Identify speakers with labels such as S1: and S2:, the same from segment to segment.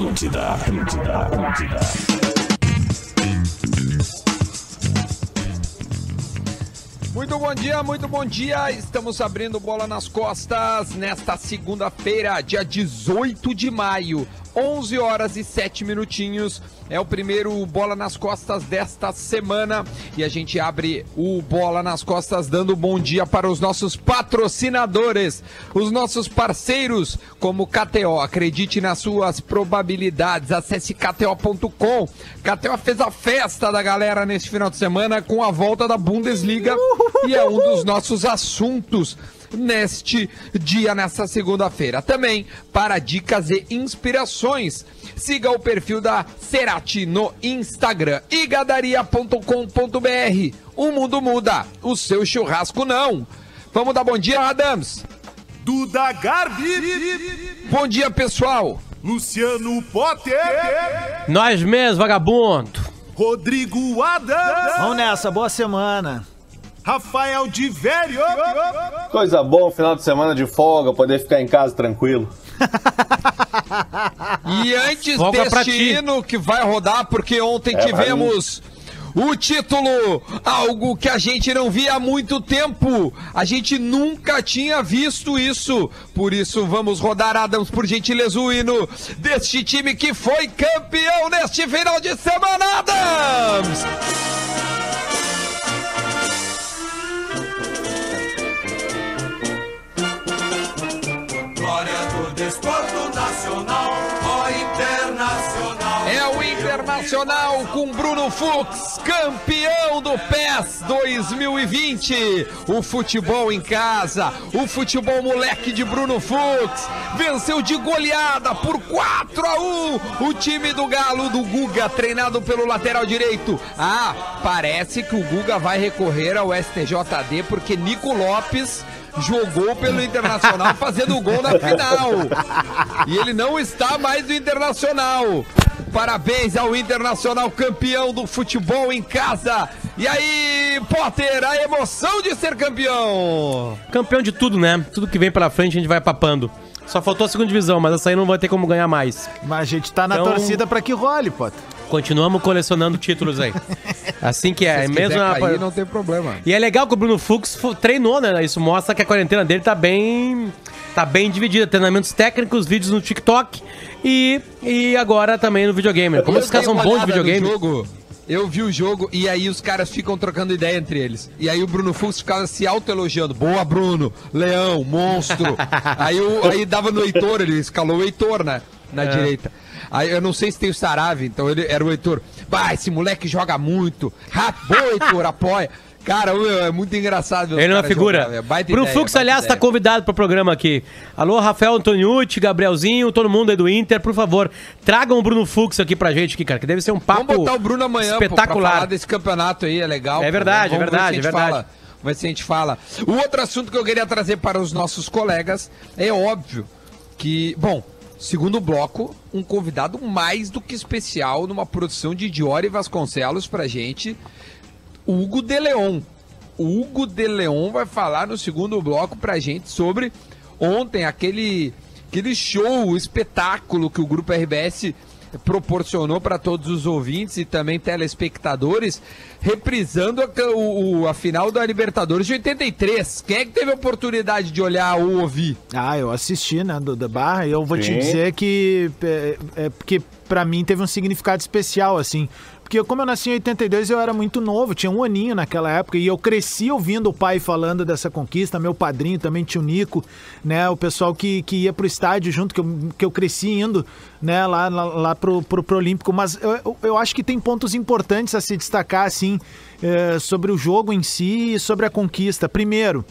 S1: Atlântida, Atlântida, Atlântida.
S2: Muito bom dia, muito bom dia. Estamos abrindo bola nas costas nesta segunda-feira, dia 18 de maio. 11 horas e 7 minutinhos. É o primeiro Bola nas Costas desta semana. E a gente abre o Bola nas Costas dando bom dia para os nossos patrocinadores, os nossos parceiros, como KTO. Acredite nas suas probabilidades. Acesse KTO.com. KTO fez a festa da galera neste final de semana com a volta da Bundesliga. E é um dos nossos assuntos neste dia, nessa segunda-feira. Também para dicas e inspirações. Siga o perfil da Cerati no Instagram e gadaria.com.br. O mundo muda, o seu churrasco não. Vamos dar bom dia, Adams.
S3: Duda Garbi.
S2: Bom dia, pessoal.
S3: Luciano Potter.
S4: Nós mesmos, vagabundo.
S3: Rodrigo Adams.
S5: Vamos nessa, boa semana.
S3: Rafael de Velho.
S6: Coisa boa, final de semana de folga, poder ficar em casa tranquilo.
S2: E antes
S4: Folga pra
S2: deste
S4: ti.
S2: hino que vai rodar, porque ontem
S6: É,
S2: tivemos o título, algo que a gente não via há muito tempo. A gente nunca tinha visto isso. Por isso, vamos rodar, Adams, por gentileza, o hino deste time que foi campeão neste final de semana, Adams!
S3: Internacional
S2: com Bruno Fux, campeão do PES 2020. O futebol em casa, o futebol moleque de Bruno Fux, venceu de goleada por 4 a 1 o time do Galo do Guga, treinado pelo lateral direito. Ah, parece que o Guga vai recorrer ao STJD porque Nico Lopes jogou pelo Internacional fazendo o gol na final. E ele não está mais no Internacional. Parabéns ao Internacional campeão do futebol em casa. E aí, Potter, a emoção de ser campeão.
S4: Campeão de tudo, né? Tudo que vem pela frente a gente vai papando. Só faltou a segunda divisão, mas essa aí não vai ter como ganhar mais.
S5: Mas a gente tá na
S4: Então-
S5: torcida pra que role, Potter.
S4: Continuamos colecionando títulos aí. Assim que é.
S2: Se
S4: mesmo na-
S2: cair, não tem problema.
S4: E é legal que o Bruno Fux treinou, né? Isso mostra que a quarentena dele tá bem. tá bem dividida. Treinamentos técnicos, vídeos no TikTok e, e agora também no videogame. Como
S2: Eu
S4: esses caras são bons de videogame.
S2: Jogo, eu vi o jogo e aí os caras ficam trocando ideia entre eles. E aí o Bruno Fux ficava se autoelogiando. Boa, Bruno. Leão, monstro. aí, o- aí dava no Heitor, ele escalou o Heitor, né? Na
S4: É.
S2: direita. Aí eu não sei se tem o Sarave, então ele era o Heitor. Bah, esse moleque joga muito. Boa, Heitor, apoia. Cara, é muito engraçado.
S4: Ele é uma figura.
S2: jogar, é baita
S4: Bruno
S2: ideia,
S4: Fux, aliás, tá
S2: ideia.
S4: convidado pro programa aqui. Alô, Rafael Antoniucci, Gabrielzinho, todo mundo aí do Inter, por favor, tragam o Bruno Fux aqui pra gente, aqui, cara, que deve ser um papo
S2: Vamos botar o Bruno amanhã, pô,
S4: espetacular.
S2: falar desse campeonato aí, é legal.
S4: É
S2: pô.
S4: verdade, é verdade,
S2: a gente
S4: é verdade.
S2: Fala. Ver se a gente fala. O outro assunto que eu queria trazer para os nossos colegas é óbvio que, bom, segundo bloco, um convidado mais do que especial numa produção de Diori Vasconcelos pra gente, Hugo de Leon. O Hugo de Leon vai falar no segundo bloco pra gente sobre ontem aquele, aquele show, o espetáculo que o Grupo RBS proporcionou para todos os ouvintes e também telespectadores, reprisando a, o- a final da Libertadores de 83. Quem é que teve a oportunidade de olhar ou ouvir?
S5: Ah, eu assisti, né, do da Barra, e eu vou te
S6: Sim.
S5: dizer que é, é porque pra mim teve um significado especial, assim. Porque como eu nasci em 82, eu era muito novo, tinha um aninho naquela época, e eu cresci ouvindo o pai falando dessa conquista, meu padrinho também, tio Nico, né, o pessoal que, que ia pro estádio junto, que eu, que eu cresci indo, né, lá, lá, lá pro, pro, pro Olímpico. Mas eu, eu- acho que tem pontos importantes a se destacar, assim, é, sobre o jogo em si e sobre a conquista. Primeiro,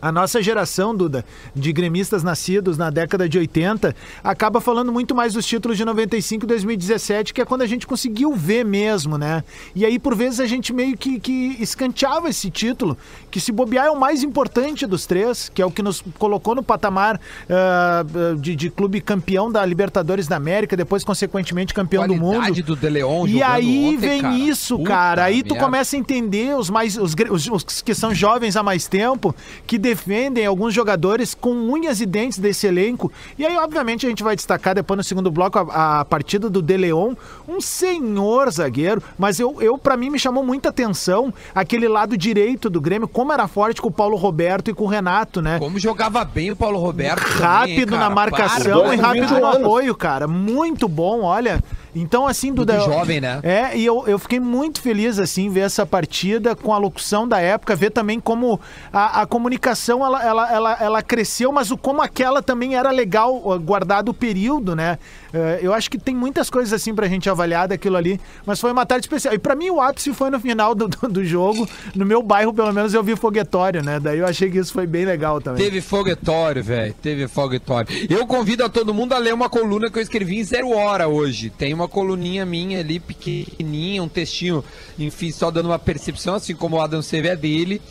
S5: a nossa geração, Duda, de gremistas nascidos na década de 80, acaba falando muito mais dos títulos de 95 e 2017, que é quando a gente conseguiu ver mesmo, né? E aí, por vezes, a gente meio que, que escanteava esse título, que se bobear é o mais importante dos três, que é o que nos colocou no patamar ah, de, de clube campeão da Libertadores da América, depois, consequentemente, campeão do mundo.
S2: Do De Leon
S5: E aí
S2: ontem,
S5: vem
S2: cara.
S5: isso,
S2: Puta
S5: cara. Aí tu
S2: merda.
S5: começa a entender os mais os, os- os que são jovens há mais tempo que defendem alguns jogadores com unhas e dentes desse elenco. E aí, obviamente, a gente vai destacar depois no segundo bloco a, a partida do De Leon, um senhor zagueiro, mas eu, eu para mim me chamou muita atenção aquele lado direito do Grêmio, como era forte com o Paulo Roberto e com o Renato, né?
S2: Como jogava bem o Paulo Roberto. também, hein,
S5: rápido
S2: cara?
S5: na marcação
S6: Para.
S5: e rápido no apoio, cara. Muito bom, olha. Então, assim, Duda.
S2: Muito jovem, né?
S5: É, e eu, eu fiquei muito feliz, assim, ver essa partida com a locução da época, ver também como a, a comunicação ela, ela, ela, ela cresceu, mas o como aquela também era legal, guardado o período, né? É, eu acho que tem muitas coisas assim pra gente avaliar daquilo ali, mas foi uma tarde especial. E pra mim o ápice foi no final do, do, do jogo. No meu bairro, pelo menos, eu vi foguetório, né? Daí eu achei que isso foi bem legal também.
S2: Teve foguetório, velho. Teve foguetório. Eu convido a todo mundo a ler uma coluna que eu escrevi em zero hora hoje. Tem uma coluninha minha ali, pequenininha, um textinho, enfim, só dando uma percepção, assim como o Adam CV é dele.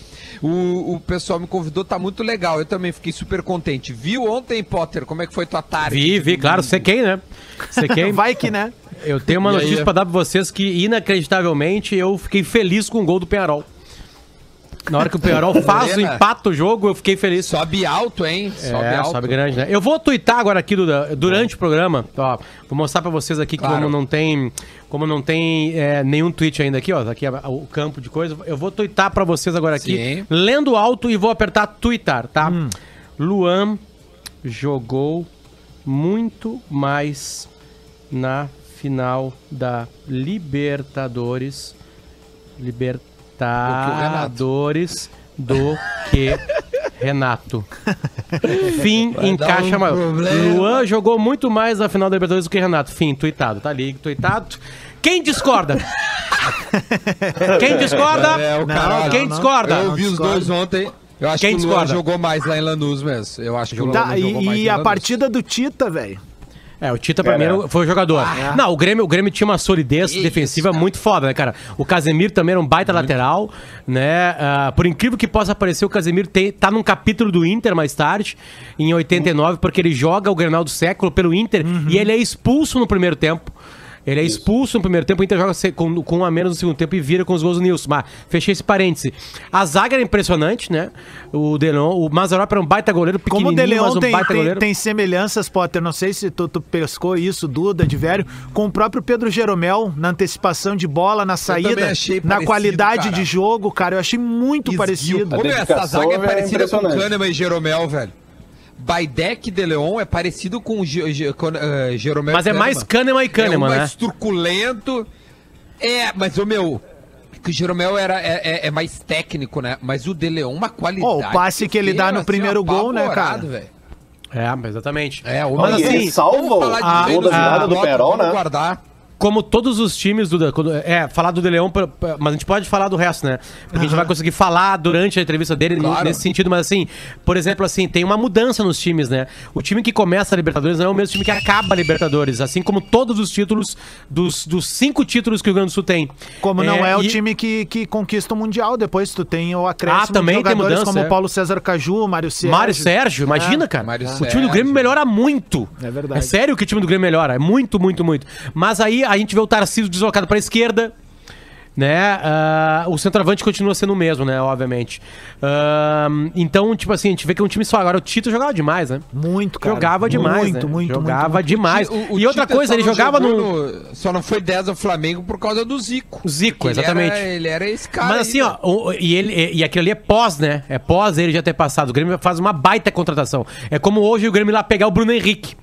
S2: O, o pessoal me convidou, tá muito legal. Eu também fiquei super contente. Viu ontem, Potter? Como é que foi tua tarde?
S4: Vi, vi, claro, sequei, né? Sequei.
S5: Vai que, né?
S4: Eu tenho uma notícia pra dar pra vocês que, inacreditavelmente, eu fiquei feliz com o gol do Penharol. Na hora que o Penharol faz o empate o jogo, eu fiquei feliz.
S2: Sobe alto, hein? Sobe
S4: é,
S2: alto.
S4: sobe grande, né? Eu vou twittar agora aqui Duda, durante o programa. Ó, vou mostrar pra vocês aqui que
S2: Claro.
S4: como não tem, como não tem é, nenhum tweet ainda aqui, ó, tá aqui a- o campo de coisa. Eu vou twittar pra vocês agora aqui,
S2: Sim.
S4: lendo alto e vou apertar twittar, tá? Luan jogou muito mais na final da Libertadores. Libertadores do que Renato. Fim encaixa
S2: um
S4: maior.
S2: problema.
S4: Luan jogou muito mais na final da Libertadores do que Renato. Fim, tuitado. Tá ali, tuitado. Quem discorda? Quem discorda?
S2: É, o caralho.
S4: Quem discorda?
S2: Eu vi os dois ontem. Eu acho
S4: Quem
S2: que o Luan
S4: discorda?
S2: jogou mais lá em Lanús mesmo. Eu acho que o Luan
S5: Tá,
S2: jogou mais
S5: e,
S2: em
S5: e a
S2: Lanús.
S5: partida do Tita, velho.
S4: É, o Tita pra mim era- foi o jogador. Não, o Grêmio, o Grêmio tinha uma solidez defensiva
S2: cara.
S4: muito foda, né, cara? O Casemiro também era um baita lateral, né? Ah, por incrível que possa parecer, o Casemiro tem, tá num capítulo do Inter mais tarde, em 89, porque ele joga o Grenal do século pelo Inter e ele é expulso no primeiro tempo. Ele é expulso no primeiro tempo, o Inter joga com, com um a menos no segundo tempo e vira com os gols do Nilson. Mas fechei esse parêntese. A zaga era impressionante, né? O Delon, o Mazarop era um baita goleiro,
S5: Como o
S4: pequenininho,
S5: De
S4: mas um
S5: tem,
S4: baita
S5: tem,
S4: goleiro.
S5: tem semelhanças, Potter, não sei se tu, tu pescou isso, Duda, de velho, com o próprio Pedro Jeromel, na antecipação de bola, na saída, na
S2: parecido,
S5: qualidade
S2: cara.
S5: de jogo, cara, eu achei muito
S2: Esguio.
S5: parecido.
S2: Ô, meu, essa zaga é
S6: é
S2: parecida com
S6: impressionante.
S2: Kahneman e Jeromel, velho. Baidec De Leon é parecido com o eh, Jeromel
S4: Mas
S2: e
S4: é mais Kahneman e Kahneman,
S2: é um
S4: né?
S2: mais turculento. É, mas o meu... Que o Jeromel era, é, é- é mais técnico, né? Mas o De Leon, uma qualidade.
S5: Ó, o passe que ele dá no
S2: assim,
S5: primeiro gol, né, cara?
S2: velho.
S4: É, exatamente.
S2: É, o
S4: Mas assim,
S6: salva da
S2: Deus,
S6: virada do Perol, né?
S2: guardar.
S4: Como todos os times do. quando- É, falar do De pra- mas a gente pode falar do resto, né? Porque a gente vai conseguir falar durante a entrevista dele
S2: Claro.
S4: nesse sentido, mas assim, por exemplo, assim, tem uma mudança nos times, né? O time que começa a Libertadores não é o mesmo time que acaba a Libertadores, assim como todos os títulos, dos, dos cinco títulos que o Rio Grande do Sul tem.
S5: Como não é, o
S4: e-
S5: time que, que conquista o Mundial, depois tu tem o acréscimo
S4: Ah, também
S5: de
S4: tem mudança,
S5: como
S4: é.
S5: o Paulo César Caju, Mário Sérgio.
S4: Mário Sérgio, imagina, cara.
S2: Mário
S4: o time do Grêmio melhora muito.
S5: É verdade.
S4: É sério que o time do Grêmio melhora. É muito, muito, muito. Mas aí a gente vê o Tarcísio deslocado pra esquerda. Né? Ah, o centroavante continua sendo o mesmo, né? Obviamente. Ah, então, tipo assim, a gente vê que é um time só. Agora o Tito jogava demais, né?
S5: Muito, cara.
S4: Jogava demais.
S5: Muito,
S4: né?
S5: muito,
S4: Jogava
S5: muito.
S4: demais.
S2: O- o
S4: e outra
S2: Tite
S4: coisa, ele jogava no.
S2: no- Só não foi 10 ao Flamengo por causa do Zico.
S4: Zico,
S2: ele
S4: exatamente.
S2: era- Ele era, esse cara.
S4: Mas
S2: aí,
S4: assim,
S2: velho.
S4: ó, o- e, ele, e, e aquilo ali é pós, né? É pós ele já ter passado. O Grêmio faz uma baita contratação. É como hoje o Grêmio ir lá pegar o Bruno Henrique.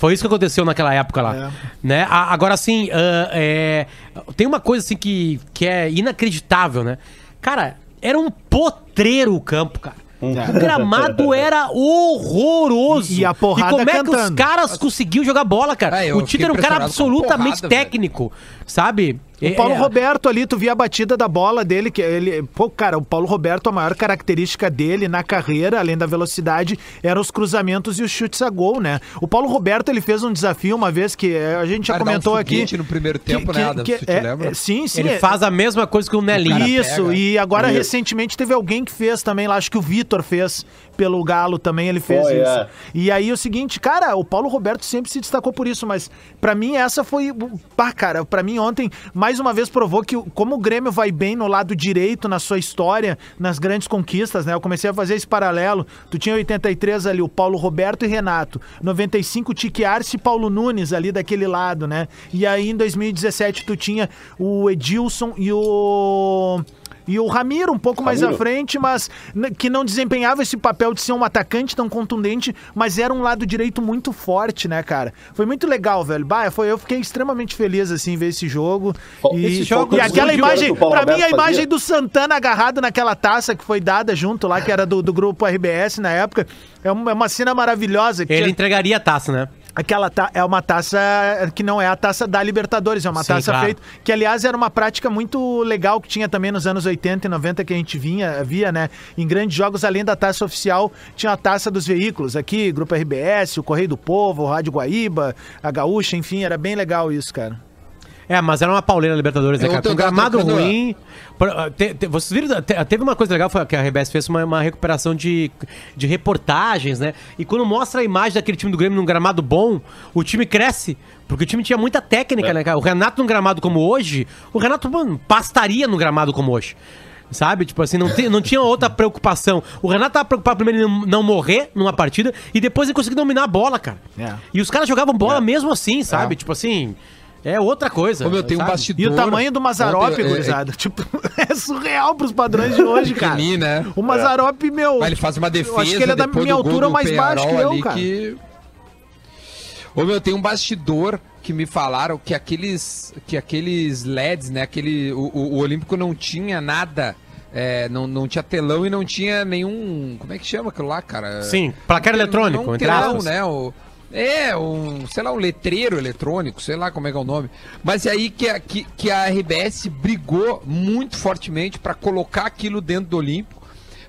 S4: Foi isso que aconteceu naquela época lá.
S5: É.
S4: Né? A- agora, assim, ah, é, tem uma coisa assim que, que é inacreditável, né? Cara, era um potreiro o campo, cara. O gramado era horroroso.
S5: E a porrada
S4: como é que os
S5: cantando.
S4: caras conseguiam jogar bola, cara?
S2: Eu
S4: o Tito era um cara absolutamente
S2: porrada, velho.
S4: técnico, sabe?
S5: O Paulo
S4: É-
S5: Roberto ali, tu via a batida da bola dele, que ele. Pô, cara, o Paulo Roberto, a maior característica dele na carreira, além da velocidade, eram os cruzamentos e os chutes a gol, né? O Paulo Roberto, ele fez um desafio uma vez que a gente já
S2: Cara, dá um
S5: comentou aqui.
S2: no primeiro tempo, né, Adam? Se tu te
S5: é-
S2: lembra?
S5: é- sim, sim.
S4: Ele
S5: é-
S4: faz a mesma coisa que o Nelinho.
S5: Isso,
S2: pega.
S5: e agora
S6: Isso.
S5: recentemente teve alguém que fez também lá, acho que o Vitor fez pelo Galo também, ele fez
S6: Foi,
S5: isso.
S6: é.
S5: E aí o seguinte, cara, o Paulo Roberto sempre se destacou por isso, mas pra mim essa foi, pá, cara, pra mim ontem, mais mais uma vez provou que como o Grêmio vai bem no lado direito na sua história, nas grandes conquistas, né? Eu comecei a fazer esse paralelo. Tu tinha 83 ali o Paulo Roberto e Renato, 95 Tique Arce e Paulo Nunes ali daquele lado, né? E aí em 2017 tu tinha o Edilson e o e o Ramiro um pouco mais à
S6: Ramiro.
S5: frente, mas que não desempenhava esse papel de ser um atacante tão contundente, mas era um lado direito muito forte, né, cara? Foi muito legal, velho. Bah, foi, eu fiquei extremamente feliz, assim, ver esse jogo.
S6: Bom,
S5: E,
S6: esse jogo
S5: e aquela
S6: 20
S5: imagem, pra mim, a imagem
S6: fazia.
S5: do Santana agarrado naquela taça que foi dada junto lá, que era do, do grupo RBS na época, é uma, é uma cena maravilhosa. que
S4: Ele
S5: tinha-
S4: entregaria a taça, né?
S5: Aquela ta- é uma taça que não é a taça da Libertadores, é uma
S4: Sim,
S5: taça
S4: claro.
S5: feita. Que, aliás, era uma prática muito legal que tinha também nos anos 80 e 90 que a gente vinha, via, né? Em grandes jogos, além da taça oficial, tinha a taça dos veículos aqui, Grupo RBS, o Correio do Povo, o Rádio Guaíba, a Gaúcha, enfim, era bem legal isso, cara.
S4: É, mas era uma pauleira Libertadores, né,
S2: Eu
S4: cara?
S2: tô
S4: Com um gramado ruim. Por- ah, te- te- vocês viram? te- Teve uma coisa legal, foi que a RBS fez uma, uma recuperação de, de reportagens, né? E quando mostra a imagem daquele time do Grêmio num gramado bom, o time cresce. Porque o time tinha muita técnica, né, cara? O Renato num gramado como hoje, o Renato, mano, pastaria num gramado como hoje. Sabe? Tipo assim, não, te- não tinha outra preocupação. O Renato tava preocupado primeiro em não, morrer numa partida e depois em conseguir dominar a bola, cara.
S5: É.
S4: E os caras jogavam bola mesmo assim, sabe? Tipo assim, é outra coisa.
S2: Como eu tenho um bastidor.
S5: E o tamanho do Mazarop,
S2: Ontem, é,
S5: gurizada, tipo, é surreal pros padrões de hoje, cara.
S2: Pequenininho, né?
S5: O Mazarop, meu...
S2: Mas ele faz uma defesa.
S5: Eu acho que ele é da minha altura mais baixo que eu, cara.
S2: Que... Ô, meu, tem um bastidor que me falaram que aqueles, que aqueles LEDs, né? Aquele, o, o- o Olímpico não tinha nada, é, não, não tinha telão e não tinha nenhum. Como é que chama aquilo lá, cara?
S4: Sim, placar eletrônico,
S2: Não
S4: entre
S2: telão, né? O, é, um, sei lá, um letreiro eletrônico, sei lá como é que é o nome. Mas é aí que a, que, que a RBS brigou muito fortemente para colocar aquilo dentro do Olímpico,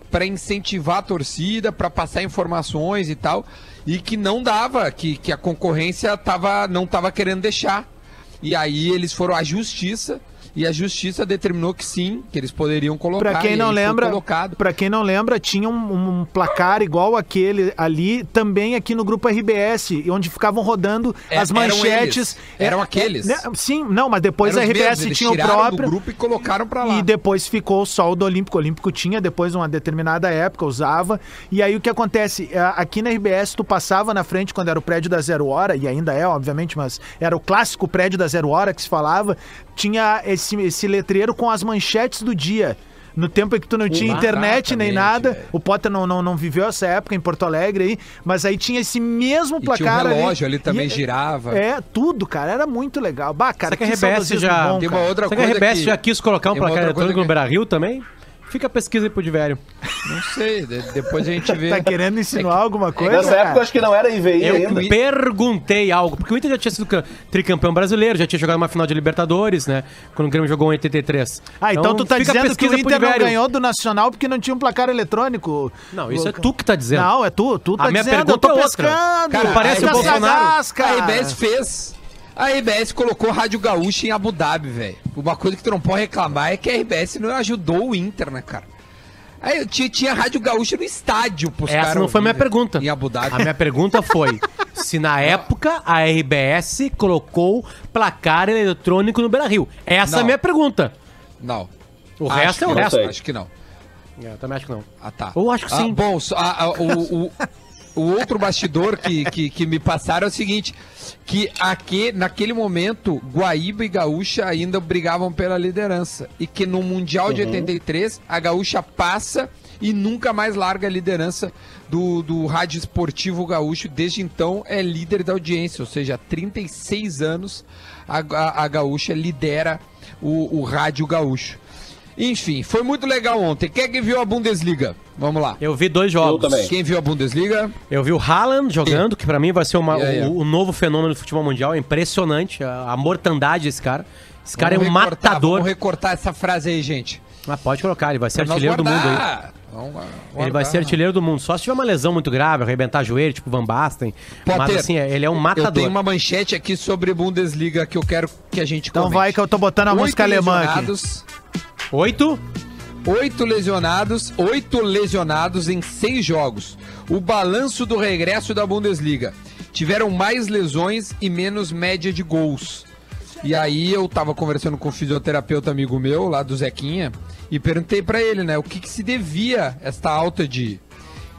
S2: para incentivar a torcida, para passar informações e tal, e que não dava, que, que a concorrência tava, não estava querendo deixar. E aí eles foram à justiça e a justiça determinou que sim, que eles poderiam colocar.
S5: Pra quem não lembra, para quem não lembra, tinha um, um placar igual aquele ali, também aqui no grupo RBS, onde ficavam rodando
S2: É,
S5: as
S2: eram
S5: manchetes.
S2: eles, eram aqueles.
S5: né, sim, não, mas depois
S2: Eram
S5: a RBS
S2: mesmos,
S5: tinha o próprio.
S2: grupo e colocaram pra lá.
S5: E depois ficou só o do Olímpico. O Olímpico tinha depois uma determinada época, usava. E aí o que acontece? É, Aqui na RBS, tu passava na frente quando era o prédio da Zero Hora, e ainda é, obviamente, mas era o clássico prédio da Zero Hora que se falava. Tinha esse, esse letreiro com as manchetes do dia. No tempo em que tu não tinha internet nem
S2: Exatamente,
S5: nada, o Potter não, não, não viveu essa época em Porto Alegre aí, mas aí tinha esse mesmo
S2: E
S5: placar
S2: tinha um relógio ali,
S5: E-
S2: também girava.
S5: É, tudo, cara, era muito legal. Bah, cara,
S4: Será que a RBS já-
S2: Tem uma outra
S4: Será que a
S2: coisa
S4: RBS
S2: que-
S4: já quis colocar um placar
S2: coisa
S4: eletrônico no
S2: que-
S4: Beira Rio também? Fica a pesquisa aí pro Divério.
S2: Não sei, de- depois a gente vê.
S5: Tá querendo insinuar alguma coisa?
S6: Nessa época eu acho que não era IVI
S4: Eu
S6: ainda.
S4: perguntei algo, porque o Inter já tinha sido ca- tricampeão brasileiro, já tinha jogado uma final de Libertadores, né? Quando o Grêmio jogou em 83.
S5: Ah, então, tu tá
S4: fica a
S5: dizendo que o
S4: pro
S5: Inter não
S4: Divério.
S5: ganhou do Nacional porque não tinha um placar eletrônico.
S4: Não, isso é tu que tá dizendo.
S5: Não, é tu, tu tá
S4: A minha
S5: dizendo,
S4: pergunta
S5: eu tô
S4: é outra.
S5: pescando.
S2: Cara,
S4: parece o Bolsonaro.
S2: A RBS fez. A RBS colocou Rádio Gaúcha em Abu Dhabi, velho. Uma coisa que tu não pode reclamar é que a RBS não ajudou o Inter, né, cara? Aí eu tinha, tinha Rádio Gaúcha no estádio pros
S4: Essa não foi a minha pergunta.
S2: Em Abu Dhabi.
S4: A minha pergunta foi se na época a RBS colocou placar eletrônico no Beira Rio. Essa é a
S2: Não.
S4: minha pergunta.
S2: Não.
S4: O
S2: Acho
S4: resto é o
S2: não.
S4: resto.
S2: Acho que não.
S4: É, Eu também acho que não.
S2: Ah, tá.
S4: Eu acho que
S2: Ah,
S4: sim.
S2: bom, só- ah, ah, o, o, o outro bastidor que, que, que me passaram é o seguinte: que aqui, naquele momento, Guaíba e Gaúcha ainda brigavam pela liderança. E que no Mundial de 83, a Gaúcha passa e nunca mais larga a liderança do, do Rádio Esportivo Gaúcho. Desde então é líder da audiência, ou seja, há 36 anos a, a, a Gaúcha lidera o, o Rádio Gaúcho. Enfim, foi muito legal ontem. Quem é que viu a Bundesliga? Vamos lá.
S4: Eu vi dois jogos.
S6: Eu também.
S2: Quem viu a Bundesliga?
S4: Eu vi o Haaland jogando, que pra mim vai ser uma-
S2: aí, ó?
S4: o, o novo fenômeno do futebol mundial. É impressionante a, a mortandade desse cara. Esse cara
S2: Vamos
S4: é um
S2: recortar,
S4: matador.
S2: Vamos recortar essa frase aí, gente.
S4: Ah, pode colocar, ele vai ser artilheiro do mundo aí.
S2: Vamos guardar.
S4: Ele vai ser artilheiro do mundo. Só se tiver uma lesão muito grave, arrebentar joelho, tipo Van Basten. Mas
S2: Potter,
S4: assim, ele é um
S2: Eu
S4: matador.
S2: tenho uma manchete aqui sobre Bundesliga que eu quero que a gente
S5: Então
S2: comente.
S5: vai que eu tô botando a
S2: Oito
S5: música alemã aqui.
S4: Oito?
S2: Oito lesionados, oito lesionados em seis jogos. O balanço do regresso da Bundesliga. Tiveram mais lesões e menos média de gols. E aí eu tava conversando com um fisioterapeuta amigo meu, lá do Zequinha, e perguntei pra ele, né, o que, que se devia esta alta de.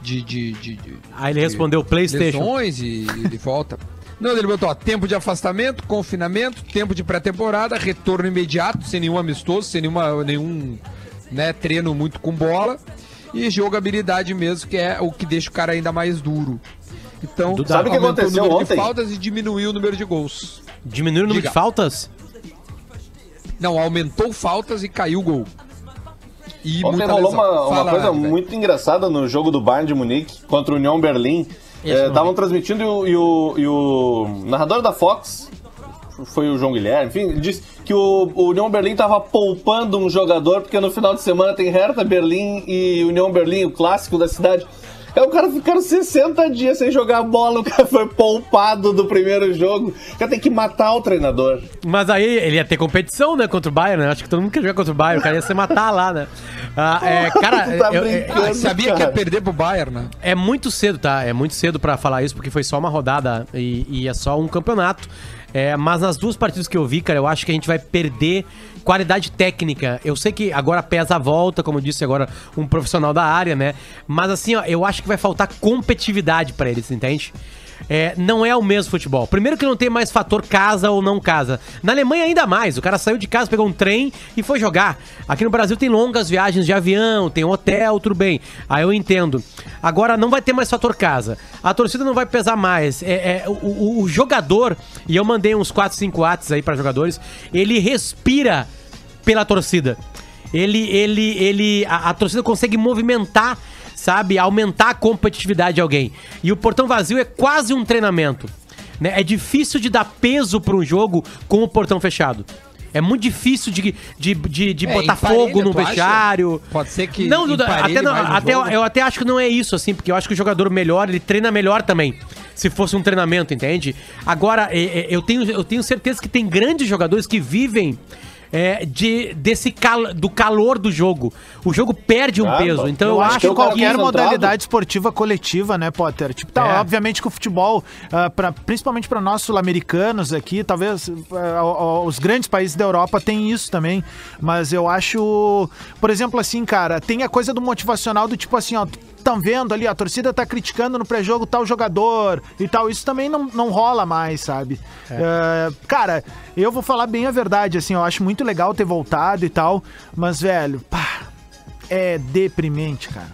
S2: de, de, de, de
S4: Aí ele respondeu PlayStation.
S2: lesões e ele volta. Não, ele botou, ó, tempo de afastamento, confinamento, tempo de pré-temporada, retorno imediato, sem nenhum amistoso, sem nenhuma, nenhum né, treino muito com bola. E jogabilidade mesmo, que é o que deixa o cara ainda mais duro. Então,
S4: Duda,
S6: Sabe o que
S2: aumentou
S6: aconteceu
S2: o número
S6: ontem?
S2: de faltas e diminuiu o número de gols.
S4: Diminuiu o número
S2: Diga.
S4: de faltas?
S2: Não, aumentou faltas e caiu o gol. E
S6: Ontem
S2: muita
S6: rolou uma, uma
S2: Fala,
S6: coisa
S2: velho.
S6: muito engraçada no jogo do Bayern de Munique contra o União Berlim. Estavam transmitindo e o, e, o, e o narrador da Fox, foi o João Guilherme, enfim, ele disse que o, o União Berlim estava poupando um jogador porque no final de semana tem Hertha Berlim e União Berlim, o clássico da cidade. Aí o cara ficaram 60 dias sem jogar bola, o cara foi poupado do primeiro jogo. O cara tem que matar o treinador.
S4: Mas aí ele ia ter competição, né, contra o Bayern, né? Acho que todo mundo quer jogar contra o Bayern, o cara ia se matar lá, né? Ah, é, cara,
S6: Tá
S4: eu- é-
S6: brincando.
S2: Ah, sabia que ia
S6: cara.
S2: perder pro Bayern, né?
S4: É muito cedo, tá? É muito cedo pra falar isso, porque foi só uma rodada e, e é só um campeonato. É, mas nas duas partidas que eu vi, cara, eu acho que a gente vai perder qualidade técnica. Eu sei que agora pesa a volta, como disse agora, um profissional da área, né? Mas assim, ó, eu acho que vai faltar competitividade pra eles, entende? É, não é o mesmo futebol. Primeiro que não tem mais fator casa ou não casa. Na Alemanha ainda mais. O cara saiu de casa, pegou um trem e foi jogar. Aqui no Brasil tem longas viagens de avião, tem hotel, tudo bem. Aí eu entendo. Agora não vai ter mais fator casa. A torcida não vai pesar mais. É, é, o, o- jogador, e eu mandei uns 4, 5 atos aí para jogadores, ele respira pela torcida. Ele, ele, ele, a, a torcida consegue movimentar, sabe, aumentar a competitividade de alguém. E o portão vazio é quase um treinamento. Né? É difícil de dar peso para um jogo com o portão fechado. É muito difícil de, de, de, de
S2: É,
S4: botar fogo no vestiário.
S2: Pode ser que
S4: Não, Duda, até, não, até,
S2: jogo.
S4: eu até acho que não é isso, assim, porque eu acho que o jogador melhor, ele treina melhor também. Se fosse um treinamento, entende? Agora, é, é, eu, tenho, eu tenho certeza que tem grandes jogadores que vivem é, de, desse cal, do calor do jogo. O jogo perde um peso. Então eu,
S6: Eu acho que
S5: qualquer modalidade esportiva coletiva, né, Potter? Tipo, tá,
S4: É.
S5: obviamente que o futebol, ah, pra, principalmente para nós sul-americanos aqui, talvez ó, os grandes países da Europa têm isso também, mas eu acho, por exemplo, assim, cara, tem a coisa do motivacional do tipo assim, ó, estão vendo ali, a torcida tá criticando no pré-jogo tal jogador e tal, isso também não, não rola mais, sabe? Ah, cara, eu vou falar bem a verdade, assim, eu acho muito legal ter voltado e tal, mas, velho, pá, é deprimente, cara.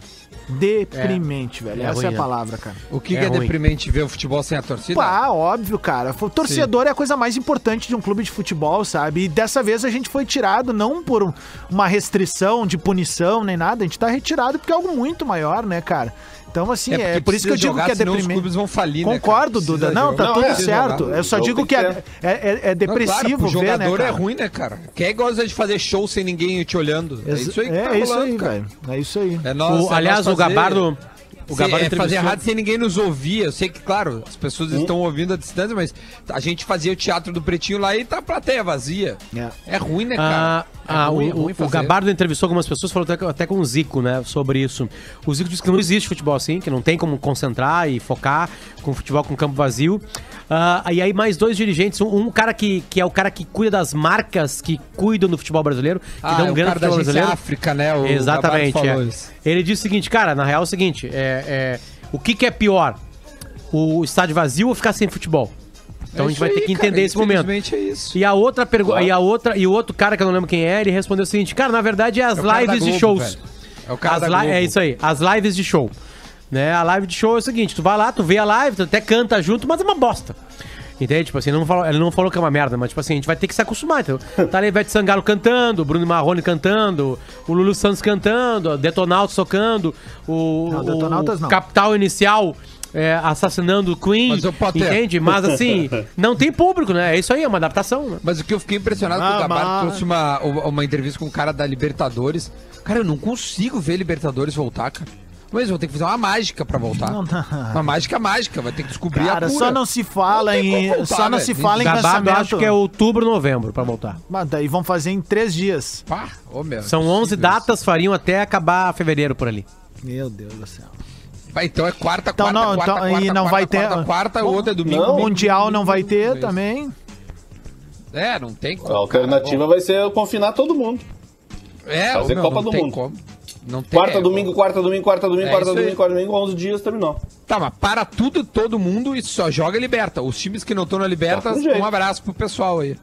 S5: Deprimente, velho.
S4: É
S5: Essa
S4: ruim,
S5: é a
S4: né?
S5: palavra, cara.
S2: O que,
S4: É
S2: que é
S4: ruim.
S2: deprimente ver o futebol sem a torcida?
S5: Pá, óbvio, cara. O torcedor é a coisa mais importante de um clube de futebol, sabe? E dessa vez a gente foi tirado não por um- uma restrição de punição nem nada, a gente tá retirado porque é algo muito maior, né, cara? Então, assim, é,
S2: porque
S5: por isso que eu digo
S2: jogar,
S5: que é deprimente.
S2: Os clubes vão falir, né,
S5: Concordo,
S2: cara?
S5: Duda. Não, tá
S2: jogar.
S5: tudo
S2: Precisa
S5: certo.
S2: jogar.
S5: Eu só digo que é, é, é- é
S2: Não,
S5: depressivo
S2: claro,
S5: ver, né,
S2: jogador é ruim, né, cara? Quem gosta de fazer show sem ninguém te olhando? É isso aí que
S5: é,
S2: tá
S5: isso
S2: rolando,
S5: aí,
S2: cara.
S5: velho. É isso aí.
S2: É nós,
S4: O-
S2: é
S4: aliás, o Gabardo. O Gabardo
S2: é fazer rádio sem ninguém nos ouvir. Eu sei que, claro, as pessoas estão ouvindo à distância, mas a gente fazia o teatro do Pretinho lá e tá a plateia vazia.
S5: É.
S2: É ruim, né, cara?
S4: Ah,
S2: É
S4: ah,
S2: ruim, é
S4: o,
S2: ruim
S4: o. Gabardo entrevistou algumas pessoas, falou até, até com o Zico, né, sobre isso. O Zico disse que não existe futebol assim, que não tem como concentrar e focar com futebol com campo vazio. Ah, e aí mais dois dirigentes, um, um cara que, que é o cara que cuida das marcas que cuidam do futebol brasileiro, que
S2: Ah,
S4: dão
S2: é
S4: pro
S2: da
S4: futebol
S2: agência
S4: brasileiro.
S2: África, né? O
S4: Exatamente. É. Ele disse o seguinte, cara, na real é o seguinte, é, é, o que, que é pior? O estádio vazio ou ficar sem futebol? Então
S2: É
S4: a gente vai ter
S2: aí,
S4: que entender
S2: cara,
S4: esse momento.
S2: infelizmente é isso.
S4: E a outra pergunta, e a outra, e o outro cara que eu não lembro quem é, ele respondeu o seguinte: "Cara, na verdade é as
S2: É
S4: lives
S2: da
S4: de
S2: Globo,
S4: shows.
S2: velho. É o cara
S4: As
S2: Globo.
S4: é isso aí, as lives de show. Né? A live de show é o seguinte, tu vai lá, tu vê a live, tu até canta junto, mas é uma bosta. Entende? Tipo assim, não falou, ele não falou que é uma merda, mas tipo assim, a gente vai ter que se acostumar, entendeu? Tá ali Ivete Sangalo cantando, o Bruno Marrone cantando, o Lulu Santos cantando, o Detonautas tocando, o,
S5: Não, Detonautas
S4: o
S5: não.
S4: Capital Inicial é, assassinando o Queen,
S2: Mas,
S4: entende? Mas assim, não tem público, né? É isso aí, é uma adaptação, né?
S2: Mas o que eu fiquei impressionado
S5: Ah,
S2: com o Gabardo
S5: mas-
S2: trouxe uma, uma entrevista com um cara da Libertadores. Cara, eu não consigo ver Libertadores voltar, cara. Mas vou ter que fazer uma mágica pra voltar.
S5: Não, não.
S2: Uma mágica mágica, vai ter que descobrir
S5: Cara,
S2: a cura.
S5: só não se fala
S2: Não
S5: em.
S2: voltar,
S5: só não
S2: velho.
S5: se fala em
S4: Gabardo,
S5: cancelamento.
S4: acho que é outubro, novembro pra voltar.
S5: Mas daí vão fazer em três dias.
S2: Pá, ô, meu,
S4: São
S2: é
S4: 11
S2: possível
S4: datas, fariam até acabar fevereiro por ali.
S5: Meu Deus do céu.
S2: Então é quarta,
S5: Então
S2: quarta,
S5: não,
S2: quarta,
S5: então-
S2: quarta,
S5: e não
S2: quarta,
S5: vai ter-
S2: quarta, quarta, o outro é domingo.
S6: Não.
S5: Mundial não vai ter também.
S2: É, não tem como.
S6: A alternativa vai ser confinar todo mundo.
S2: É,
S6: fazer
S2: meu,
S6: Copa
S2: não
S6: do
S2: tem
S6: Mundo.
S2: como. Não tem,
S6: Quarta,
S2: é,
S6: domingo, quarta, domingo, quarta, domingo,
S2: É
S6: quarta, domingo, quarta, domingo, 11 dias, terminou.
S2: Tá, mas para tudo, todo mundo e só joga Liberta. Os times que não estão na Liberta,
S6: Tá com jeito.
S2: um abraço pro pessoal aí.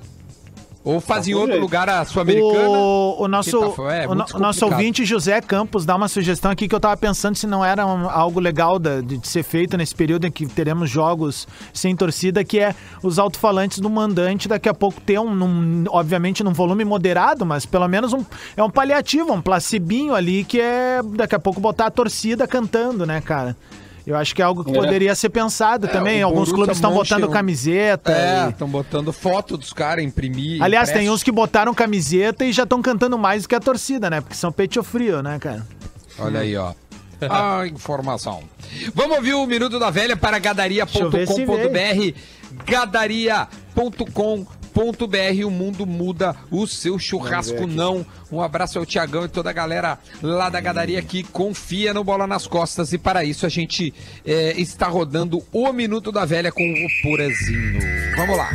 S2: Ou faz
S6: Tá
S2: em
S6: com
S2: outro
S6: jeito.
S2: lugar a Sul-Americana.
S5: O, o nosso,
S2: tá- é
S5: o, no- nosso ouvinte José Campos dá uma sugestão aqui que eu tava pensando se não era um- algo legal da- de, de ser feito nesse período em que teremos jogos sem torcida, que é os alto-falantes do mandante daqui a pouco ter um, num- obviamente num volume moderado, mas pelo menos um, é um paliativo, um placebinho ali que é daqui a pouco botar a torcida cantando, né, cara? Eu acho que é algo que
S6: É.
S5: poderia ser pensado também.
S2: o
S5: Alguns clubes estão botando
S2: Mönchen-
S5: camiseta.
S2: É,
S5: e-
S2: estão botando foto dos caras, imprimir.
S5: Aliás, tem
S2: impresso.
S5: uns que botaram camiseta e já estão cantando mais do que a torcida, né? Porque são peito frio, né, cara?
S2: Olha aí, ó. A informação. Vamos ouvir o Minuto da Velha para
S5: se
S2: gadaria.com.br. Gadaria.com.br. O mundo muda, o seu churrasco não. Um abraço ao Tiagão e toda a galera lá da Gadaria que confia no Bola nas Costas. E para isso a gente eh, está rodando o Minuto da Velha com o Porazinho. Vamos lá.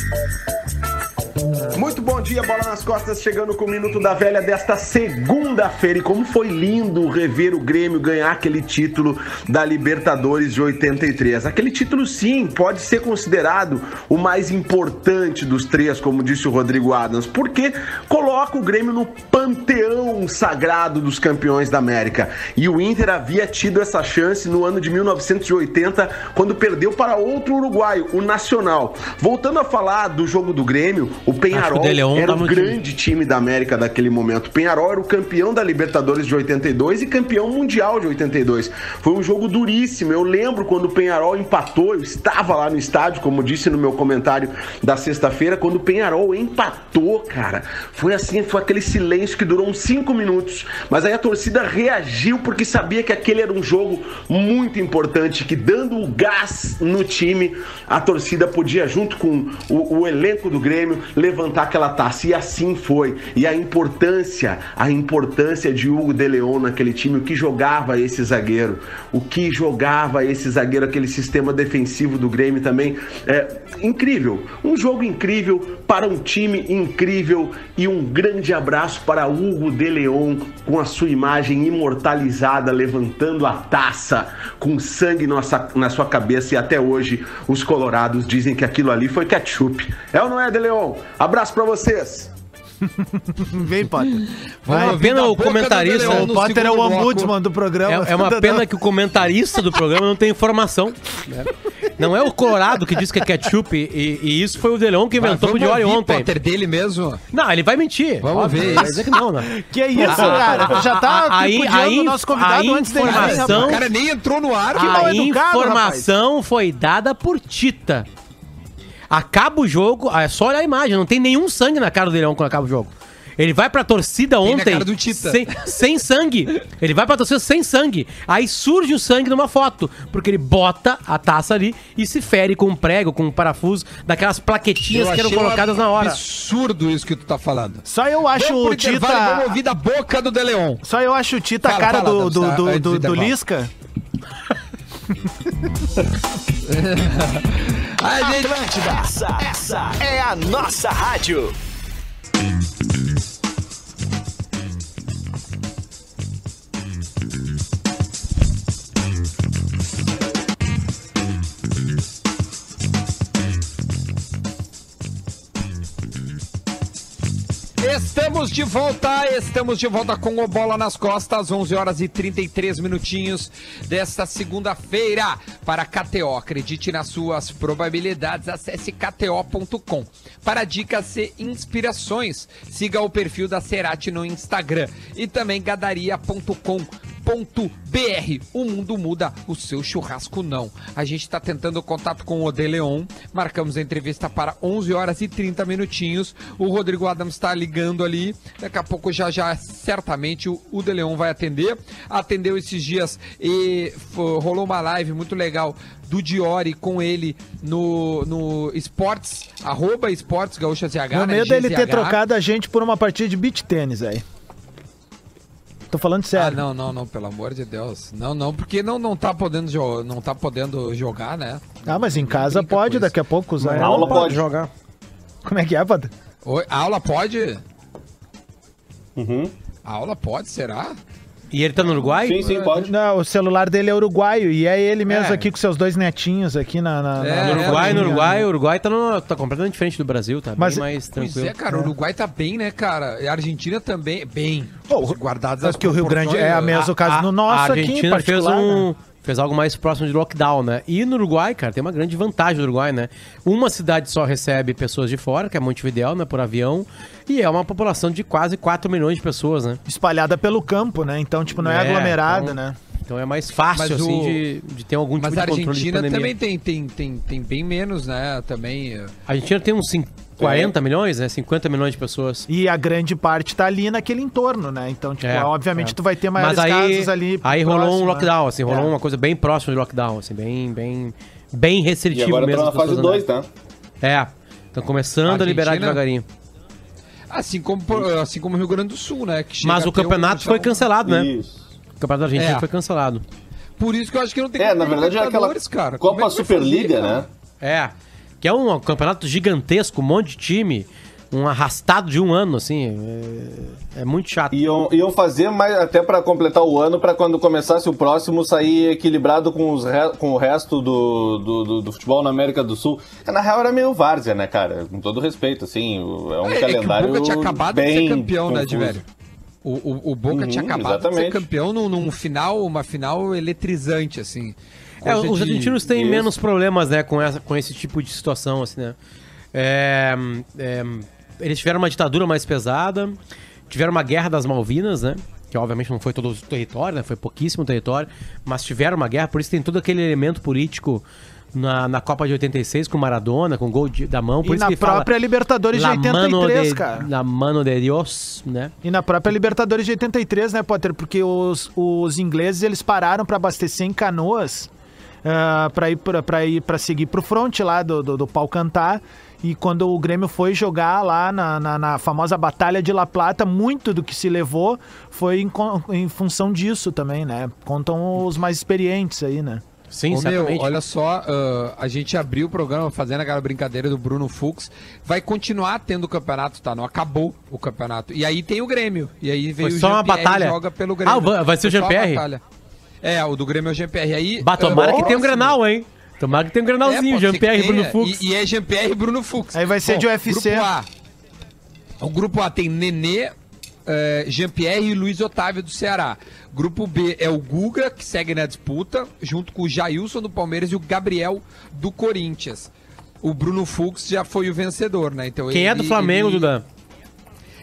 S7: Muito bom dia, bola nas costas, chegando com o Minuto da Velha desta segunda-feira. E como foi lindo rever o Grêmio ganhar aquele título da Libertadores de 83. Aquele título, sim, pode ser considerado o mais importante dos três, como disse o Rodrigo Adams, porque coloca o Grêmio no panteão sagrado dos campeões da América. E o Inter havia tido essa chance no ano de 1980, quando perdeu para outro uruguaio, o Nacional. Voltando a falar do jogo do Grêmio, o Penharol
S4: De Leon
S7: era o grande time da América daquele momento. O Penharol era o campeão da Libertadores de 82 e campeão mundial de 82. Foi um jogo duríssimo. Eu lembro quando o Penharol empatou, eu estava lá no estádio, como disse no meu comentário da sexta-feira, quando o Penharol empatou, cara. Foi assim, foi aquele silêncio que durou uns cinco minutos. Mas aí a torcida reagiu porque sabia que aquele era um jogo muito importante, que dando o gás no time, a torcida podia, junto com o, o elenco do Grêmio, levantar aquela taça. E assim foi. E a importância, a importância de Hugo de Leon naquele time, o que jogava esse zagueiro, o que jogava esse zagueiro, aquele sistema defensivo do Grêmio também. É incrível. Um jogo incrível para um time incrível e um grande abraço para Hugo de Leon com a sua imagem imortalizada levantando a taça com sangue nossa, na sua cabeça e até hoje os colorados dizem que aquilo ali foi ketchup. É ou não é, de Leon? Abraço para vocês.
S5: Vem, Potter.
S2: Vamos
S4: É uma pena o comentarista-
S5: O Potter é o ombudsman do programa.
S4: É, é uma pena que o comentarista do programa não tem informação. né? Não é o Colorado que diz que é ketchup, e, e isso foi o Delon que inventou
S2: vamos
S4: Diori ontem.
S2: Potter dele mesmo.
S4: Não, ele vai mentir.
S2: Vamos
S4: Óbvio,
S2: ver
S4: Vai dizer que não, né?
S5: Que é isso,
S4: A-
S5: cara?
S4: a-
S5: Já tá
S4: a- a- a-
S5: o nosso convidado
S4: a
S5: antes dele.
S4: informação-
S2: O cara nem entrou no ar.
S5: Que mal
S4: A
S5: educado,
S4: informação foi dada por Tita. Acaba o jogo, é só olhar a imagem, não tem nenhum sangue na cara do Leão quando acaba o jogo. Ele vai pra torcida
S2: Tem
S4: ontem
S2: cara do Tita.
S4: Sem, sem sangue. Ele vai pra torcida sem sangue. Aí surge o sangue numa foto, porque ele bota a taça ali e se fere com um prego, com um parafuso, daquelas plaquetinhas que eram colocadas na hora.
S2: Absurdo isso que tu tá falando.
S5: Só eu acho o
S2: e Vamos
S5: Tita.
S2: ouvir da boca do De Leon.
S5: Só eu acho o Tita a cara
S2: fala,
S5: do, do,
S2: tá?
S5: do,
S2: do
S5: do. Lisca.
S2: A gente...
S8: Atlântida, essa, essa é a nossa rádio.
S2: Estamos de volta, estamos de volta com o Bola nas Costas, 11 horas e 33 minutinhos desta segunda-feira para KTO. Acredite nas suas probabilidades, acesse kto.com. Para dicas e inspirações, siga o perfil da Cerati no Instagram e também gadaria.com.br. O mundo muda, o seu churrasco não. A gente está tentando contato com o De Leon, marcamos a entrevista para 11 horas e 30 minutinhos. O Rodrigo Adams está ligando ali, daqui a pouco já já certamente o, o De Leon vai atender. Atendeu esses dias e rolou uma live muito legal do Diori com ele no, no Esportes, arroba Esportes Gaúcha ZH.
S5: Meu
S2: né,
S5: medo é ele ter trocado a gente por uma partida de beach tênis, aí. Tô falando
S2: Ah,
S5: sério.
S2: não, não, não, pelo amor de Deus. Não, não, porque não, não, tá, podendo jo- não tá podendo jogar, né?
S5: Ah, mas em casa pode daqui a pouco usar.
S6: Na aula pode.
S4: jogar.
S5: Como é que é, Potter?
S2: Oi, a aula pode?
S6: Uhum.
S2: A aula pode, será?
S4: E ele tá no Uruguai?
S6: Sim, sim, pode.
S5: Não, o celular dele é uruguaio e é ele mesmo
S2: É.
S5: aqui com seus dois netinhos aqui na. na-
S2: É,
S5: na-
S4: No Uruguai, no
S5: na-
S4: Uruguai, o Uruguai tá, no- tá completamente diferente do Brasil, tá
S5: Mas-
S4: bem mais
S2: Pois
S4: tranquilo.
S2: é, cara, o Uruguai tá bem, né, cara? E a Argentina também, bem.
S5: Pô,
S2: guardados
S5: Acho que o Rio Grande é a mesmo caso no nosso
S4: a
S5: aqui, em
S4: Argentina fez
S5: particular.
S4: um
S5: né?
S4: Fez algo mais próximo de lockdown, né? E no Uruguai, cara, tem uma grande vantagem no Uruguai, né? Uma cidade só recebe pessoas de fora, que é Montevidéu, né, por avião, e é uma população de quase 4 milhões de pessoas, né?
S5: Espalhada pelo campo, né? Então, tipo, não é,
S4: É,
S5: aglomerada,
S4: então-
S5: né?
S4: Então é mais fácil,
S2: Mas
S4: assim,
S2: o-
S4: de, de ter algum tipo
S2: Mas
S4: de
S2: a
S4: controle de
S2: Argentina
S4: pandemia.
S2: também tem, tem, tem, bem menos, né? Também. eh,
S4: A Argentina tem uns cin- 40 milhões, né? 50 milhões de pessoas.
S5: E a grande parte tá ali naquele entorno, né? Então, tipo,
S4: É,
S5: obviamente
S4: é.
S5: tu vai ter maiores
S4: Mas aí,
S5: casos ali.
S4: aí rolou um
S5: próximo, né?
S4: lockdown, assim, rolou
S5: É.
S4: uma coisa bem próxima de lockdown, assim, bem, bem, bem
S6: E
S4: restritivo
S6: agora
S4: mesmo.
S6: entrou na
S4: as
S6: fase
S4: pessoas
S6: 2, né?
S4: andarem. É, estão começando a liberar
S2: Argentina?
S4: devagarinho.
S2: Assim como, assim como o Rio Grande do Sul, né? que chega
S4: Mas
S2: a
S4: o
S2: ter um-
S4: campeonato foi cancelado, né?
S6: Isso.
S4: O campeonato da Argentina
S2: É.
S4: foi cancelado.
S2: Por isso que eu acho que não tem
S6: É, na verdade é aquela
S2: cara. Como
S6: Copa
S2: é fazer,
S6: Superliga,
S2: cara?
S6: né?
S4: É, que é um campeonato gigantesco, um monte de time, um arrastado de um ano, assim, é, é muito chato.
S6: Iam, iam fazer mais até pra completar o ano, pra quando começasse o próximo sair equilibrado com, os re- com o resto do, do, do- do futebol na América do Sul. Que, na real era meio várzea, né, cara? Com todo respeito, assim, é um
S2: É, é que o
S6: calendário
S2: Boca tinha acabado de
S6: bem
S2: ser campeão, né, de
S6: confuso.
S2: velho? O, o, o Boca
S6: Uhum,
S2: tinha acabado de ser
S6: exatamente.
S2: campeão num, num final, uma final eletrizante, assim.
S4: É, os
S2: de-
S4: argentinos têm
S6: Isso.
S4: menos problemas, né, com, essa, com esse tipo de situação, assim, né? É, é, eles tiveram uma ditadura mais pesada, tiveram uma guerra das Malvinas, né? Que obviamente não foi todo o território, né? Foi pouquíssimo território, mas tiveram uma guerra, por isso tem todo aquele elemento político na, na Copa de 86 com Maradona, com gol de- da mão. Por
S5: E na própria Libertadores de
S4: "La mano
S5: 83,
S4: de-
S5: cara.
S4: La mano de Dios, né?
S5: E na própria Libertadores de 83, né, Potter? Porque os, os ingleses eles pararam para abastecer em canoas ah, pra ir pra ir para seguir pro front lá do, do, do pau cantar. E quando o Grêmio foi jogar lá na, na, na famosa Batalha de La Plata, muito do que se levou foi em, em função disso também, né? Contam os mais experientes aí, né?
S4: Sim,
S2: Ô, meu, olha só, ah, a gente abriu o programa fazendo aquela brincadeira do Bruno Fux. Vai continuar tendo o campeonato, tá? Não acabou o campeonato. E aí tem o Grêmio. E aí veio
S4: Foi
S2: o
S4: só uma batalha.
S2: joga pelo Grêmio.
S4: Ah, vai- ser o
S2: batalha. É, o do Grêmio é o Jean-Pierre. Aí,
S4: Bah, tomara
S2: ah,
S4: que tenha um Granal, hein? Tomara que tenha um
S2: É, ser que
S4: Jean-Pierre e Bruno. Fux.
S2: E, e é Jean-Pierre e Bruno Fux.
S5: Aí vai ser de UFC.
S2: Grupo A. O grupo A tem Nenê, eh, Jean-Pierre e Luiz Otávio do Ceará. Grupo B é o Guga, que segue na disputa, junto com o Jailson do Palmeiras e o Gabriel do Corinthians. O Bruno Fux já foi o vencedor, né? Então
S4: Quem é do
S2: ele-
S4: Flamengo,
S2: ele-
S4: Dudan?